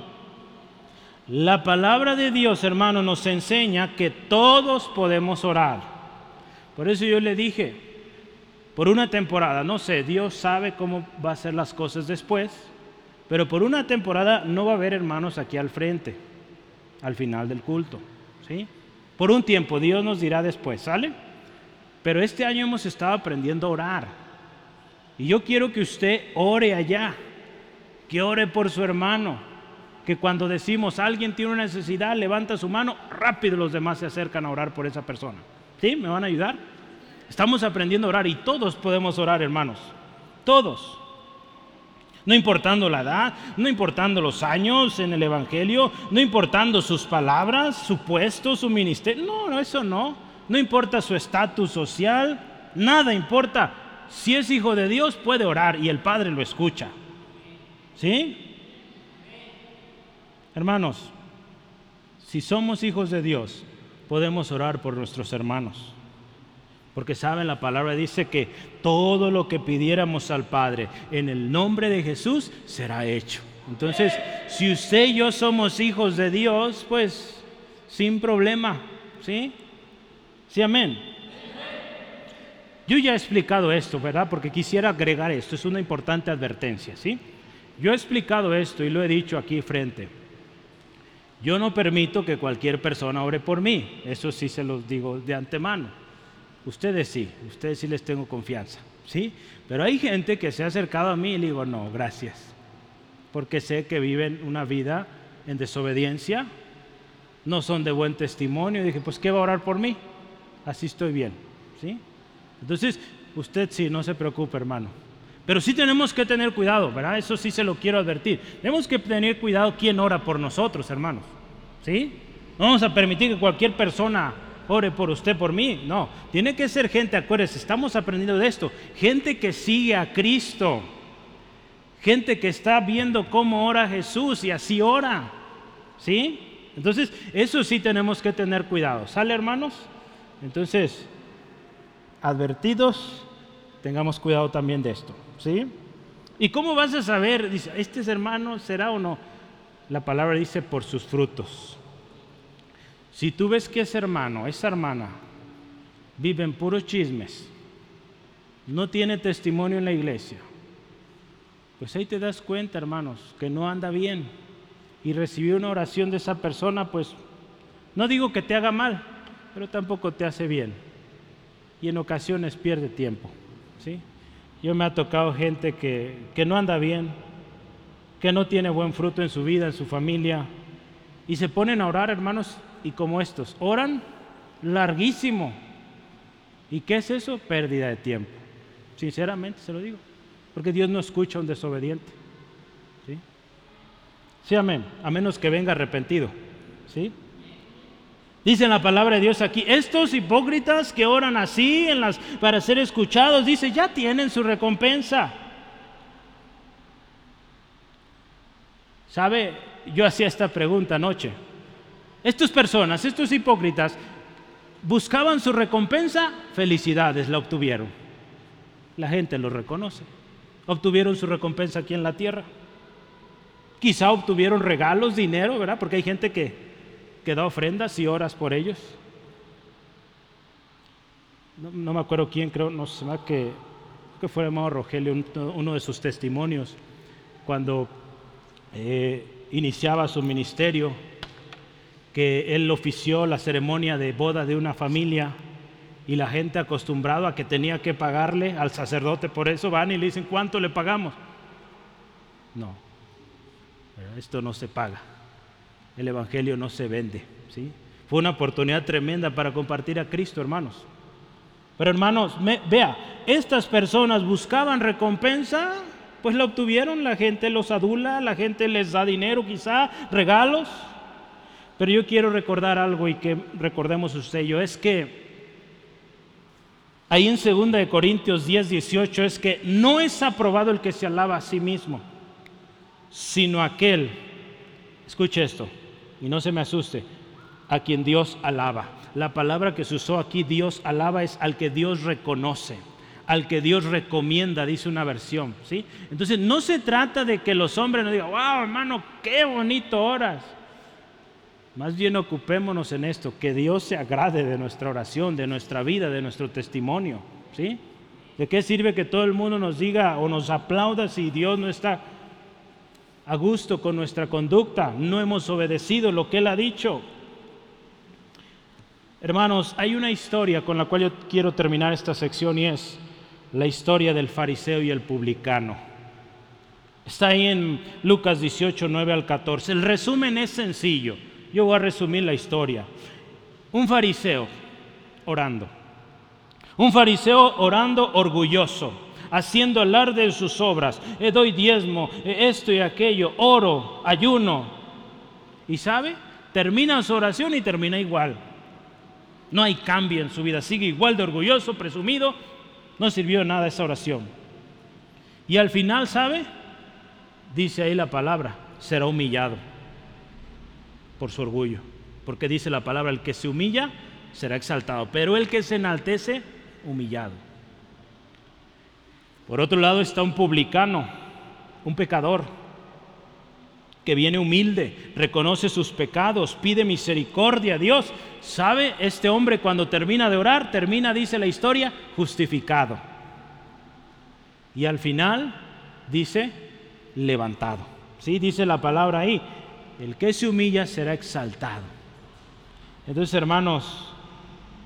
La palabra de Dios, hermano, nos enseña que todos podemos orar. Por eso yo le dije, por una temporada, no sé, Dios sabe cómo va a ser las cosas después, pero por una temporada no va a haber hermanos aquí al frente, al final del culto, ¿sí? Por un tiempo, Dios nos dirá después, ¿sale? Pero este año hemos estado aprendiendo a orar. Y yo quiero que usted ore allá, que ore por su hermano, que cuando decimos alguien tiene una necesidad, levanta su mano, rápido los demás se acercan a orar por esa persona. ¿Sí? ¿Me van a ayudar? Estamos aprendiendo a orar y todos podemos orar, hermanos. Todos. No importando la edad, no importando los años en el Evangelio, no importando sus palabras, su puesto, su ministerio. No, no, eso no. No importa su estatus social, nada importa si es hijo de Dios, puede orar y el Padre lo escucha. ¿Sí? Hermanos, si somos hijos de Dios, podemos orar por nuestros hermanos. Porque saben, la palabra dice que todo lo que pidiéramos al Padre en el nombre de Jesús será hecho. Entonces, si usted y yo somos hijos de Dios, pues sin problema. ¿Sí? Sí, amén. Yo ya he explicado esto, ¿verdad? Porque quisiera agregar esto, es una importante advertencia, ¿sí? Yo he explicado esto y lo he dicho aquí frente. Yo no permito que cualquier persona ore por mí, eso sí se los digo de antemano. Ustedes sí, ustedes sí les tengo confianza, ¿sí? Pero hay gente que se ha acercado a mí y le digo, no, gracias, porque sé que viven una vida en desobediencia, no son de buen testimonio. Y dije, pues, ¿qué va a orar por mí? Así estoy bien, ¿sí? Entonces, usted sí, no se preocupe, hermano. Pero sí tenemos que tener cuidado, ¿verdad? Eso sí se lo quiero advertir. Tenemos que tener cuidado quién ora por nosotros, hermanos. ¿Sí? No vamos a permitir que cualquier persona ore por usted, por mí. No, tiene que ser gente, acuérdense, estamos aprendiendo de esto. Gente que sigue a Cristo. Gente que está viendo cómo ora Jesús y así ora. ¿Sí? Entonces, eso sí tenemos que tener cuidado. ¿Sale, hermanos? Entonces, advertidos, tengamos cuidado también de esto. ¿Sí? ¿Y cómo vas a saber? Dice, ¿este es hermano será o no? La palabra dice por sus frutos. Si tú ves que ese hermano, esa hermana, vive en puros chismes, no tiene testimonio en la iglesia, pues ahí te das cuenta, hermanos, que no anda bien. Y recibir una oración de esa persona, pues no digo que te haga mal, pero tampoco te hace bien. Y en ocasiones pierde tiempo. ¿sí? Yo me ha tocado gente que, que no anda bien, que no tiene buen fruto en su vida, en su familia, y se ponen a orar, hermanos, y como estos, oran larguísimo. ¿Y qué es eso? Pérdida de tiempo. Sinceramente se lo digo. Porque Dios no escucha a un desobediente. ¿Sí? Sí, amén. A menos que venga arrepentido. ¿Sí? Dice la palabra de Dios aquí, estos hipócritas que oran así en las, para ser escuchados, dice, ya tienen su recompensa. ¿Sabe? Yo hacía esta pregunta anoche. Estas personas, estos hipócritas, buscaban su recompensa, felicidades, la obtuvieron. La gente lo reconoce. Obtuvieron su recompensa aquí en la tierra. Quizá obtuvieron regalos, dinero, ¿verdad? Porque hay gente que, que da ofrendas y horas por ellos. No, me acuerdo quién, creo, no sé, que, que fue hermano Rogelio, uno de sus testimonios, cuando eh, iniciaba su ministerio, que él ofició la ceremonia de boda de una familia y la gente acostumbrada a que tenía que pagarle al sacerdote, por eso van y le dicen, ¿cuánto le pagamos? No, esto no se paga, el Evangelio no se vende, ¿sí? Fue una oportunidad tremenda para compartir a Cristo, hermanos. Pero hermanos, vea, estas personas buscaban recompensa, pues la obtuvieron, la gente los adula, la gente les da dinero quizá, regalos. Pero yo quiero recordar algo y que recordemos usted y es que ahí en 2 de Corintios 10, 18 es que no es aprobado el que se alaba a sí mismo, sino aquel, escuche esto, y no se me asuste, a quien Dios alaba. La palabra que se usó aquí, Dios alaba, es al que Dios reconoce, al que Dios recomienda, dice una versión. ¿sí? Entonces, no se trata de que los hombres nos digan, wow, hermano, qué bonito oras. Más bien ocupémonos en esto, que Dios se agrade de nuestra oración, de nuestra vida, de nuestro testimonio. ¿sí? ¿De qué sirve que todo el mundo nos diga o nos aplauda si Dios no está a gusto con nuestra conducta? No hemos obedecido lo que Él ha dicho. Hermanos, hay una historia con la cual yo quiero terminar esta sección y es la historia del fariseo y el publicano. Está ahí en Lucas 18, 9 al 14. El resumen es sencillo. Yo voy a resumir la historia. Un fariseo orando. Un fariseo orando orgulloso, haciendo alarde de sus obras. Eh, doy diezmo, eh, esto y aquello, oro, ayuno. ¿Y sabe? Termina su oración y termina igual. No hay cambio en su vida. Sigue igual de orgulloso, presumido. No sirvió nada esa oración. Y al final, ¿sabe? Dice ahí la palabra, será humillado por su orgullo. Porque dice la palabra, el que se humilla será exaltado, pero el que se enaltece, humillado. Por otro lado está un publicano, un pecador, que viene humilde, reconoce sus pecados, pide misericordia a Dios. ¿Sabe? Este hombre cuando termina de orar, termina, dice la historia, justificado. Y al final dice, levantado. ¿Sí? Dice la palabra ahí, el que se humilla será exaltado. Entonces, hermanos,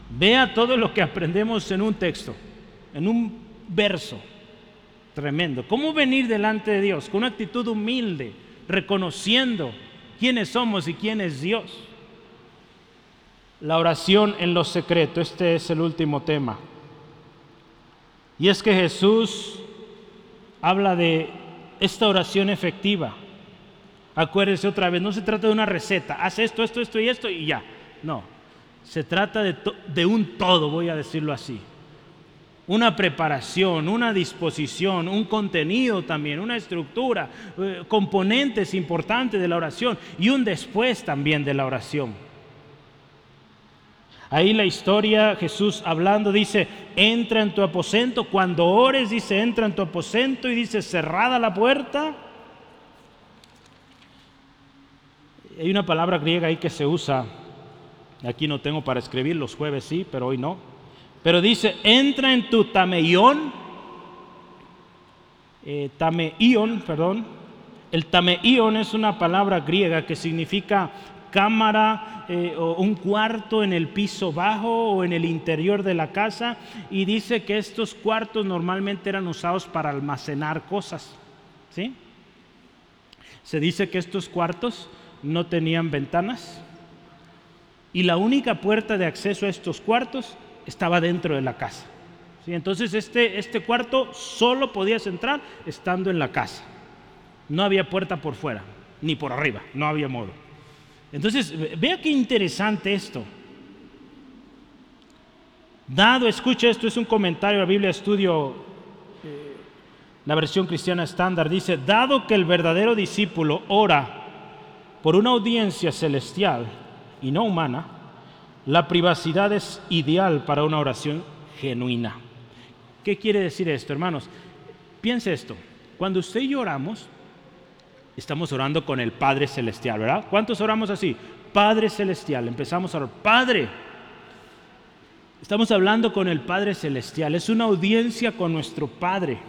vea todo lo que aprendemos en un texto, en un verso tremendo. ¿Cómo venir delante de Dios con una actitud humilde, reconociendo quiénes somos y quién es Dios? La oración en lo secreto, este es el último tema. Y es que Jesús habla de esta oración efectiva. Acuérdese otra vez, no se trata de una receta, haz esto, esto, esto y esto y ya. No, se trata de, un todo, voy a decirlo así. Una preparación, una disposición, un contenido también, una estructura, eh, componentes importantes de la oración y un después también de la oración. Ahí la historia, Jesús hablando, dice, entra en tu aposento, cuando ores, dice, entra en tu aposento y dice, cerrada la puerta. Hay una palabra griega ahí que se usa Aquí no tengo para escribir, los jueves sí, pero hoy no. Pero dice, entra en tu tameión, eh, tameión, perdón. El tameión es una palabra griega que significa cámara eh, o un cuarto en el piso bajo o en el interior de la casa y dice que estos cuartos normalmente eran usados para almacenar cosas. ¿sí? Se dice que estos cuartos no tenían ventanas, y la única puerta de acceso a estos cuartos estaba dentro de la casa. ¿Sí? Entonces este, este cuarto solo podías entrar estando en la casa. No había puerta por fuera, ni por arriba, no había modo. Entonces, vea qué interesante esto. Dado, escucha esto, es un comentario de la Biblia Estudio, eh, la versión cristiana estándar, dice, dado que el verdadero discípulo ora por una audiencia celestial, y no humana, la privacidad es ideal para una oración genuina. ¿Qué quiere decir esto, hermanos? Piense esto. Cuando usted y yo oramos, estamos orando con el Padre Celestial, ¿verdad? ¿Cuántos oramos así? Padre Celestial. Empezamos a orar. Padre. Estamos hablando con el Padre Celestial. Es una audiencia con nuestro Padre.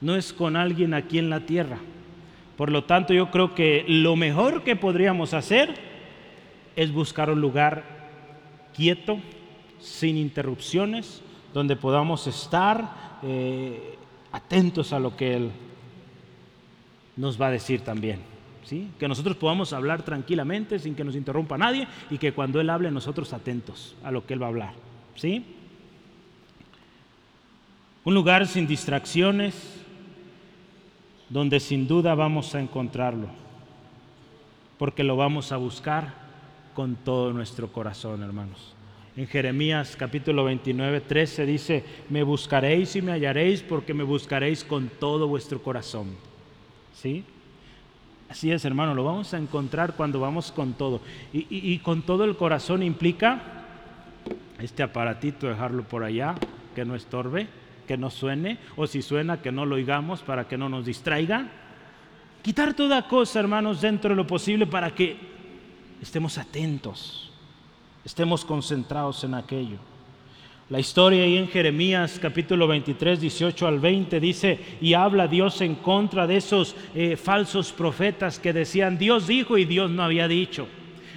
No es con alguien aquí en la tierra. Por lo tanto, yo creo que lo mejor que podríamos hacer es buscar un lugar quieto, sin interrupciones, donde podamos estar eh, atentos a lo que Él nos va a decir también. ¿sí? Que nosotros podamos hablar tranquilamente sin que nos interrumpa nadie y que cuando Él hable nosotros atentos a lo que Él va a hablar. ¿sí? Un lugar sin distracciones, donde sin duda vamos a encontrarlo, porque lo vamos a buscar con todo nuestro corazón, hermanos. En Jeremías capítulo 29, 13 dice, me buscaréis y me hallaréis porque me buscaréis con todo vuestro corazón. ¿Sí? Así es, hermano, lo vamos a encontrar cuando vamos con todo. Y, y con todo el corazón implica este aparatito, dejarlo por allá, que no estorbe, que no suene, o si suena, que no lo oigamos para que no nos distraiga. Quitar toda cosa, hermanos, dentro de lo posible para que estemos atentos, estemos concentrados en aquello. La historia ahí en Jeremías capítulo 23, 18 al 20 dice, y habla Dios en contra de esos eh, falsos profetas que decían, Dios dijo y Dios no había dicho.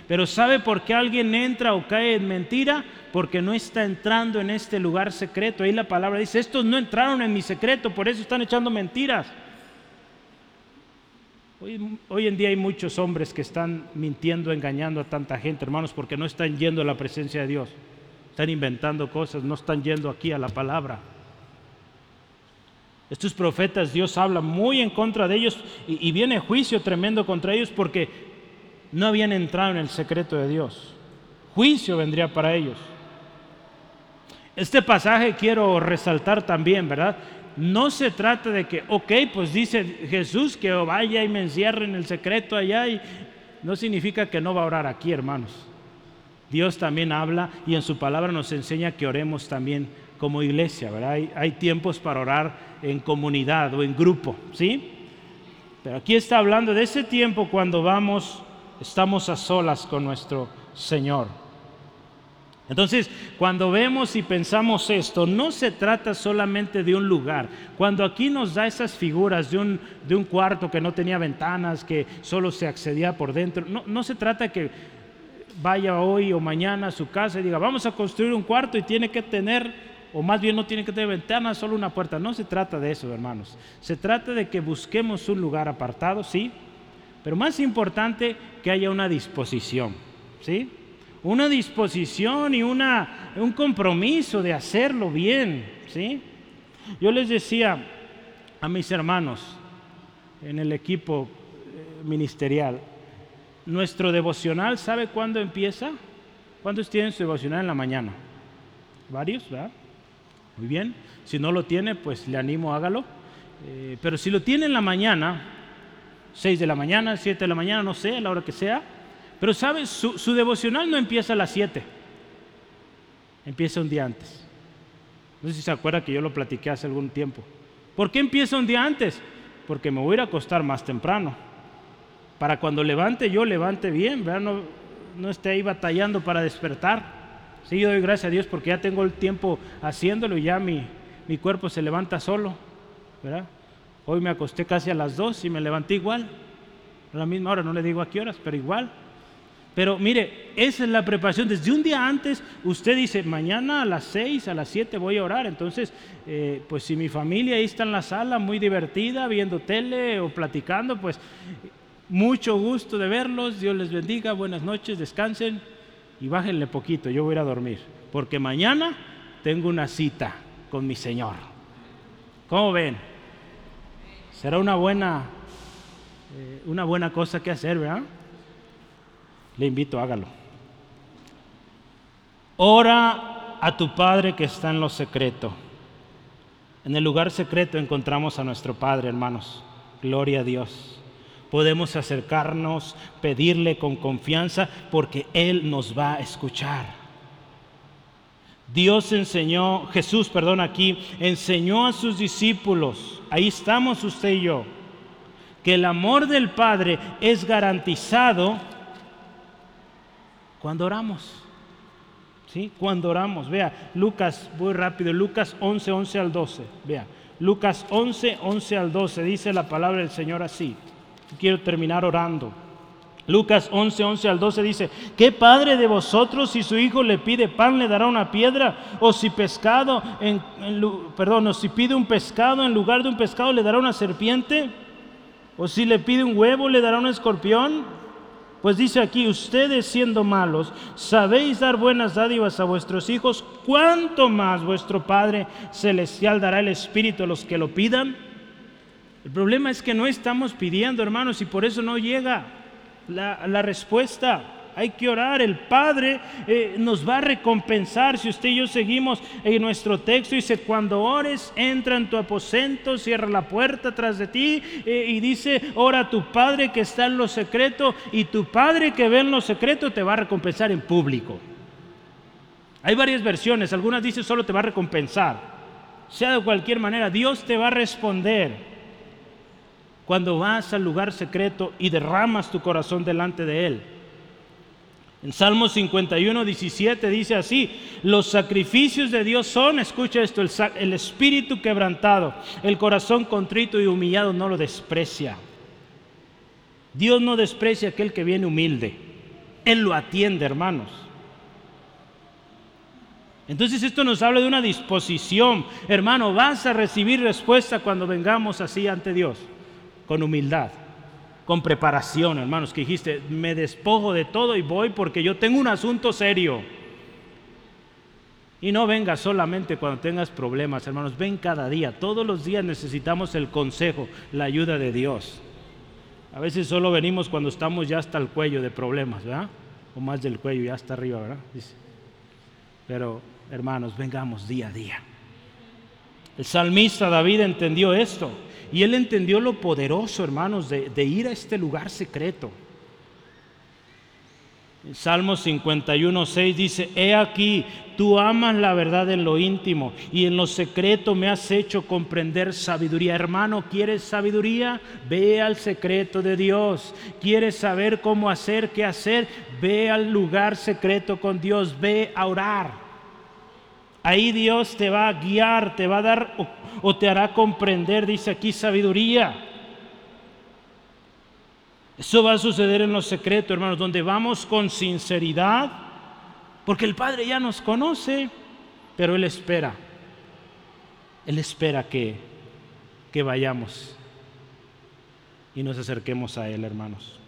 Pero ¿sabe por qué alguien entra o cae en mentira? Porque no está entrando en este lugar secreto. Ahí la palabra dice, estos no entraron en mi secreto, por eso están echando mentiras. Hoy, en día hay muchos hombres que están mintiendo, engañando a tanta gente, hermanos, porque no están yendo a la presencia de Dios. Están inventando cosas, no están yendo aquí a la palabra. Estos profetas, Dios habla muy en contra de ellos y, viene juicio tremendo contra ellos porque no habían entrado en el secreto de Dios. Juicio vendría para ellos. Este pasaje quiero resaltar también, ¿verdad? no se trata de que, ok, pues dice Jesús que vaya y me encierre en el secreto allá y no significa que no va a orar aquí, hermanos. Dios también habla y en su palabra nos enseña que oremos también como iglesia, ¿verdad? Hay, hay tiempos para orar en comunidad o en grupo, ¿sí? Pero aquí está hablando de ese tiempo cuando vamos, estamos a solas con nuestro Señor. Entonces, cuando vemos y pensamos esto, no se trata solamente de un lugar. Cuando aquí nos da esas figuras de un, de un cuarto que no tenía ventanas, que solo se accedía por dentro, no, no se trata que vaya hoy o mañana a su casa y diga, vamos a construir un cuarto y tiene que tener, o más bien no tiene que tener ventanas, solo una puerta. No se trata de eso, hermanos. Se trata de que busquemos un lugar apartado, sí, pero más importante que haya una disposición, ¿sí? una disposición y una, un compromiso de hacerlo bien. ¿sí? Yo les decía a mis hermanos en el equipo eh, ministerial, nuestro devocional, ¿sabe cuándo empieza? ¿Cuántos tienen su devocional en la mañana? ¿Varios? ¿verdad? Muy bien. Si no lo tiene, pues le animo, hágalo. Eh, pero si lo tiene en la mañana, 6 de la mañana, 7 de la mañana, no sé, la hora que sea, pero sabes, su, devocional no empieza a las 7, empieza un día antes. No sé si se acuerda que yo lo platiqué hace algún tiempo. ¿Por qué empieza un día antes? Porque me voy a ir a acostar más temprano. Para cuando levante yo levante bien, No, no esté ahí batallando para despertar. Sí, yo doy gracias a Dios porque ya tengo el tiempo haciéndolo y ya mi, mi cuerpo se levanta solo. ¿verdad? Hoy me acosté casi a las 2 y me levanté igual. A la misma hora, no le digo a qué horas, pero igual. Pero mire, esa es la preparación. Desde un día antes, usted dice, mañana a las 6, a las 7 voy a orar. Entonces, eh, pues si mi familia ahí está en la sala, muy divertida, viendo tele o platicando, pues mucho gusto de verlos. Dios les bendiga, buenas noches, descansen y bájenle poquito. Yo voy a ir a dormir. Porque mañana tengo una cita con mi Señor. ¿Cómo ven? Será una buena, eh, una buena cosa que hacer, ¿verdad? Le invito, hágalo. Ora a tu Padre que está en lo secreto. En el lugar secreto encontramos a nuestro Padre, hermanos. Gloria a Dios. Podemos acercarnos, pedirle con confianza, porque Él nos va a escuchar. Dios enseñó, Jesús, perdón, aquí, enseñó a sus discípulos, ahí estamos usted y yo, que el amor del Padre es garantizado cuando oramos. ¿Sí? Cuando oramos. Vea, Lucas, muy rápido, Lucas 11, 11 al 12. Vea, Lucas 11, 11 al 12. Dice la palabra del Señor así. Quiero terminar orando. Lucas 11, 11 al 12 dice, ¿qué padre de vosotros si su hijo le pide pan le dará una piedra? O si pescado, en, perdón, o si pide un pescado en lugar de un pescado le dará una serpiente? ¿O si le pide un huevo le dará un escorpión? Pues dice aquí, ustedes siendo malos, sabéis dar buenas dádivas a vuestros hijos, ¿cuánto más vuestro Padre Celestial dará el Espíritu a los que lo pidan? El problema es que no estamos pidiendo, hermanos, y por eso no llega la, respuesta hay que orar. El Padre eh, nos va a recompensar si usted y yo seguimos en nuestro texto. Dice, cuando ores, entra en tu aposento, cierra la puerta tras de ti eh, y dice, ora a tu Padre que está en lo secreto y tu Padre que ve en lo secreto te va a recompensar en público. Hay varias versiones, algunas dicen solo te va a recompensar. Sea de cualquier manera, Dios te va a responder cuando vas al lugar secreto y derramas tu corazón delante de Él. En Salmo 51, 17 dice así, los sacrificios de Dios son, escucha esto, el, el, espíritu quebrantado, el corazón contrito y humillado no lo desprecia. Dios no desprecia aquel que viene humilde, Él lo atiende, hermanos. Entonces esto nos habla de una disposición, hermano, vas a recibir respuesta cuando vengamos así ante Dios, con humildad con preparación, hermanos, que dijiste, me despojo de todo y voy porque yo tengo un asunto serio. Y no vengas solamente cuando tengas problemas, hermanos, ven cada día. Todos los días necesitamos el consejo, la ayuda de Dios. A veces solo venimos cuando estamos ya hasta el cuello de problemas, ¿verdad? O más del cuello, ya hasta arriba, ¿verdad? Pero, hermanos, vengamos día a día. El salmista David entendió esto. Y él entendió lo poderoso, hermanos, de, ir a este lugar secreto. Salmo 51, 6 dice, he aquí, tú amas la verdad en lo íntimo y en lo secreto me has hecho comprender sabiduría. Hermano, ¿quieres sabiduría? Ve al secreto de Dios. ¿Quieres saber cómo hacer, qué hacer? ve al lugar secreto con Dios, ve a orar. Ahí Dios te va a guiar, te va a dar o, te hará comprender, dice aquí, sabiduría. Eso va a suceder en lo secreto, hermanos, donde vamos con sinceridad, porque el Padre ya nos conoce, pero Él espera. Él espera que, que vayamos y nos acerquemos a Él, hermanos.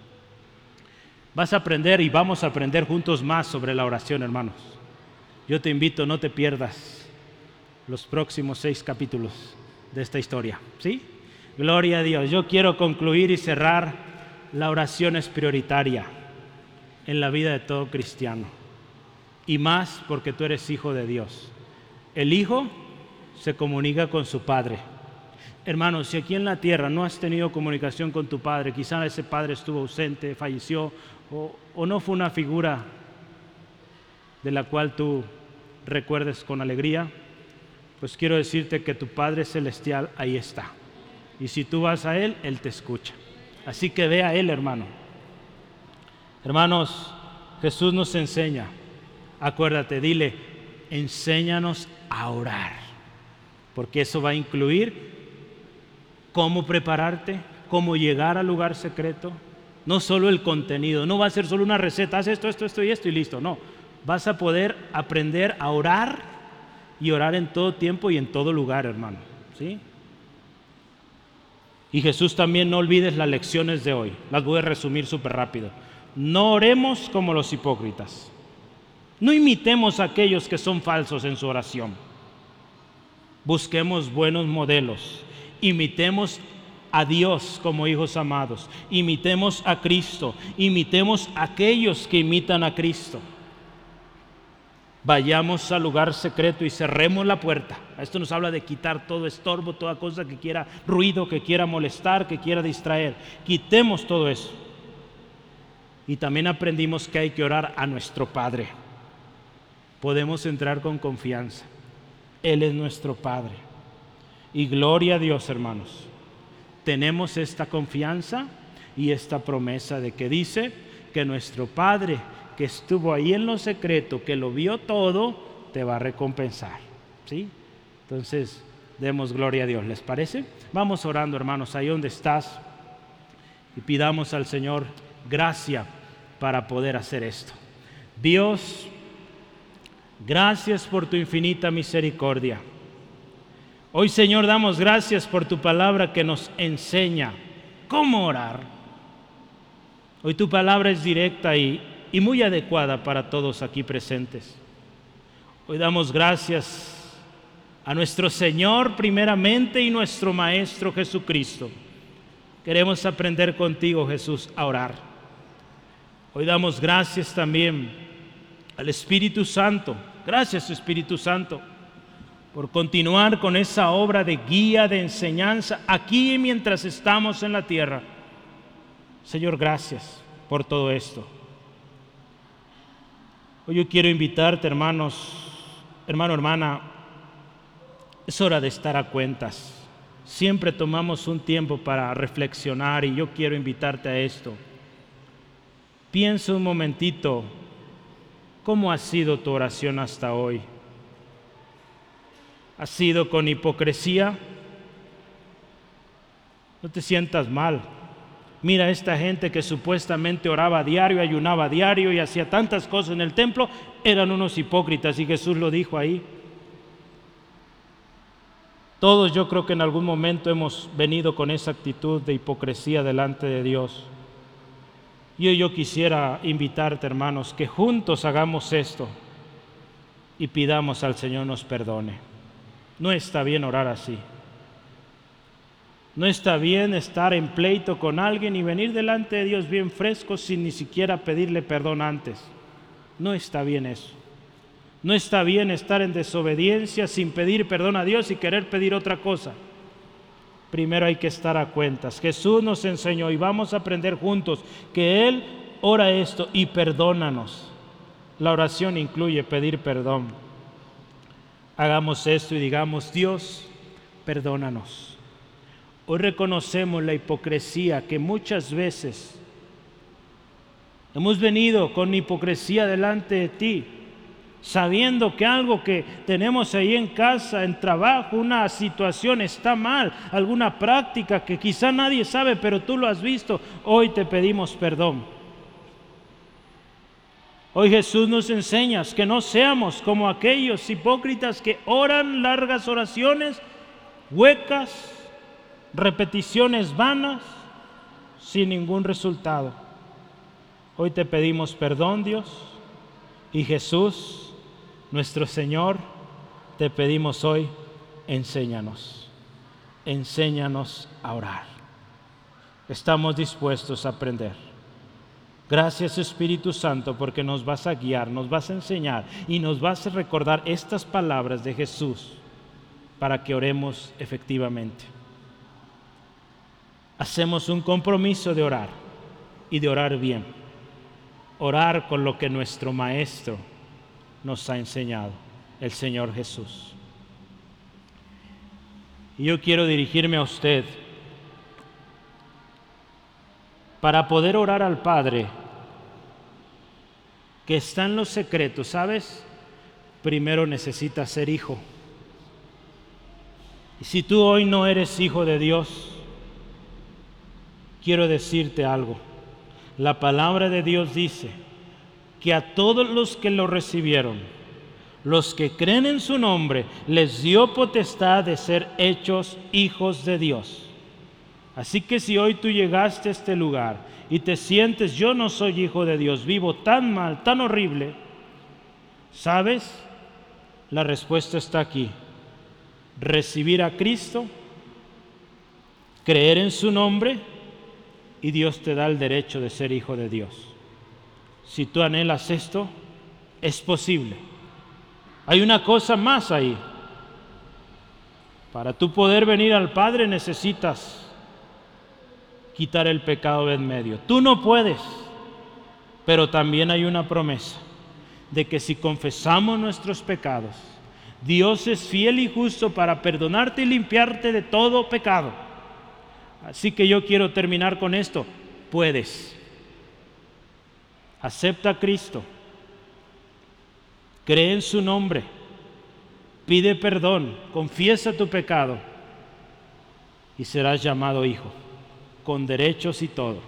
Vas a aprender y vamos a aprender juntos más sobre la oración, hermanos. Yo te invito, no te pierdas los próximos seis capítulos de esta historia. ¿Sí? Gloria a Dios. Yo quiero concluir y cerrar la oración es prioritaria en la vida de todo cristiano. Y más porque tú eres hijo de Dios. El hijo se comunica con su padre. Hermanos, si aquí en la tierra no has tenido comunicación con tu padre, quizá ese padre estuvo ausente, falleció o, o no fue una figura de la cual tú recuerdes con alegría, pues quiero decirte que tu Padre Celestial ahí está. Y si tú vas a Él, Él te escucha. Así que ve a Él, hermano. Hermanos, Jesús nos enseña. Acuérdate, dile, enséñanos a orar. Porque eso va a incluir cómo prepararte, cómo llegar al lugar secreto. No solo el contenido, no va a ser solo una receta, haz esto, esto, esto y esto y listo. No, vas a poder aprender a orar y orar en todo tiempo y en todo lugar, hermano. ¿Sí? Y Jesús también no olvides las lecciones de hoy. Las voy a resumir súper rápido. No oremos como los hipócritas. No imitemos a aquellos que son falsos en su oración. Busquemos buenos modelos. Imitemos a Dios como hijos amados. Imitemos a Cristo. Imitemos a aquellos que imitan a Cristo vayamos al lugar secreto y cerremos la puerta. Esto nos habla de quitar todo estorbo, toda cosa que quiera ruido, que quiera molestar, que quiera distraer. Quitemos todo eso. Y también aprendimos que hay que orar a nuestro Padre. Podemos entrar con confianza. Él es nuestro Padre. Y gloria a Dios, hermanos. Tenemos esta confianza y esta promesa de que dice que nuestro Padre que estuvo ahí en lo secreto, que lo vio todo, te va a recompensar. ¿Sí? Entonces, demos gloria a Dios. ¿Les parece? Vamos orando, hermanos, ahí donde estás y pidamos al Señor gracia para poder hacer esto. Dios, gracias por tu infinita misericordia. Hoy, Señor, damos gracias por tu palabra que nos enseña cómo orar. Hoy tu palabra es directa y y muy adecuada para todos aquí presentes. Hoy damos gracias a nuestro Señor primeramente y nuestro Maestro Jesucristo. Queremos aprender contigo, Jesús, a orar. Hoy damos gracias también al Espíritu Santo. Gracias, Espíritu Santo, por continuar con esa obra de guía, de enseñanza, aquí mientras estamos en la tierra. Señor, gracias por todo esto. Hoy yo quiero invitarte, hermanos, hermano, hermana, es hora de estar a cuentas. Siempre tomamos un tiempo para reflexionar y yo quiero invitarte a esto. Piensa un momentito, ¿cómo ha sido tu oración hasta hoy? ¿Ha sido con hipocresía? No te sientas mal. Mira esta gente que supuestamente oraba diario, ayunaba diario y hacía tantas cosas en el templo, eran unos hipócritas y Jesús lo dijo ahí. Todos yo creo que en algún momento hemos venido con esa actitud de hipocresía delante de Dios. Y yo quisiera invitarte, hermanos, que juntos hagamos esto y pidamos al Señor nos perdone. No está bien orar así. No está bien estar en pleito con alguien y venir delante de Dios bien fresco sin ni siquiera pedirle perdón antes. No está bien eso. No está bien estar en desobediencia sin pedir perdón a Dios y querer pedir otra cosa. Primero hay que estar a cuentas. Jesús nos enseñó y vamos a aprender juntos que Él ora esto y perdónanos. La oración incluye pedir perdón. Hagamos esto y digamos, Dios, perdónanos. Hoy reconocemos la hipocresía que muchas veces Hemos venido con hipocresía delante de ti, sabiendo que algo que tenemos ahí en casa, en trabajo, una situación está mal, alguna práctica que quizá nadie sabe, pero tú lo has visto. Hoy te pedimos perdón. Hoy Jesús nos enseñas que no seamos como aquellos hipócritas que oran largas oraciones, huecas, repeticiones vanas, sin ningún resultado. Hoy te pedimos perdón, Dios, y Jesús, nuestro Señor, te pedimos hoy, enséñanos, enséñanos a orar. Estamos dispuestos a aprender. Gracias Espíritu Santo porque nos vas a guiar, nos vas a enseñar y nos vas a recordar estas palabras de Jesús para que oremos efectivamente. Hacemos un compromiso de orar y de orar bien. Orar con lo que nuestro Maestro nos ha enseñado, el Señor Jesús. Y yo quiero dirigirme a usted para poder orar al Padre que está en los secretos, ¿sabes? Primero necesitas ser hijo. Y si tú hoy no eres hijo de Dios, quiero decirte algo. La palabra de Dios dice que a todos los que lo recibieron, los que creen en su nombre, les dio potestad de ser hechos hijos de Dios. Así que si hoy tú llegaste a este lugar y te sientes, yo no soy hijo de Dios, vivo tan mal, tan horrible, ¿sabes? La respuesta está aquí. Recibir a Cristo, creer en su nombre y Dios te da el derecho de ser hijo de Dios. Si tú anhelas esto, es posible. Hay una cosa más ahí. Para tú poder venir al Padre necesitas quitar el pecado de en medio. Tú no puedes, pero también hay una promesa de que si confesamos nuestros pecados, Dios es fiel y justo para perdonarte y limpiarte de todo pecado. Así que yo quiero terminar con esto. Puedes. Acepta a Cristo. Cree en su nombre. Pide perdón. Confiesa tu pecado. Y serás llamado hijo con derechos y todo.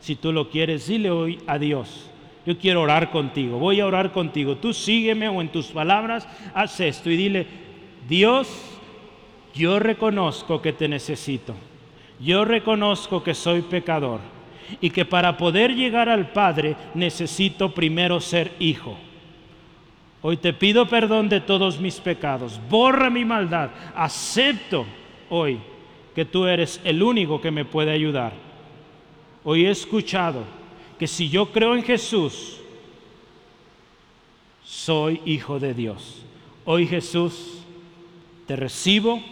Si tú lo quieres, dile hoy a Dios. Yo quiero orar contigo, voy a orar contigo. Tú sígueme o en tus palabras haz esto y dile, Dios, yo reconozco que te necesito. Yo reconozco que soy pecador y que para poder llegar al Padre necesito primero ser hijo. Hoy te pido perdón de todos mis pecados, borra mi maldad, acepto hoy que tú eres el único que me puede ayudar. Hoy he escuchado que si yo creo en Jesús, soy hijo de Dios. Hoy Jesús, te recibo,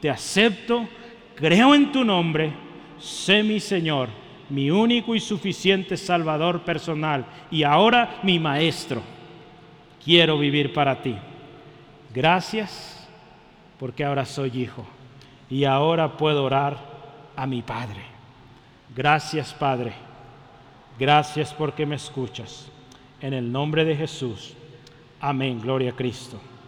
te acepto, creo en tu nombre, sé mi Señor, mi único y suficiente Salvador personal y ahora mi Maestro. Quiero vivir para ti. Gracias porque ahora soy hijo y ahora puedo orar a mi Padre. Gracias Padre, gracias porque me escuchas. En el nombre de Jesús. Amén, gloria a Cristo.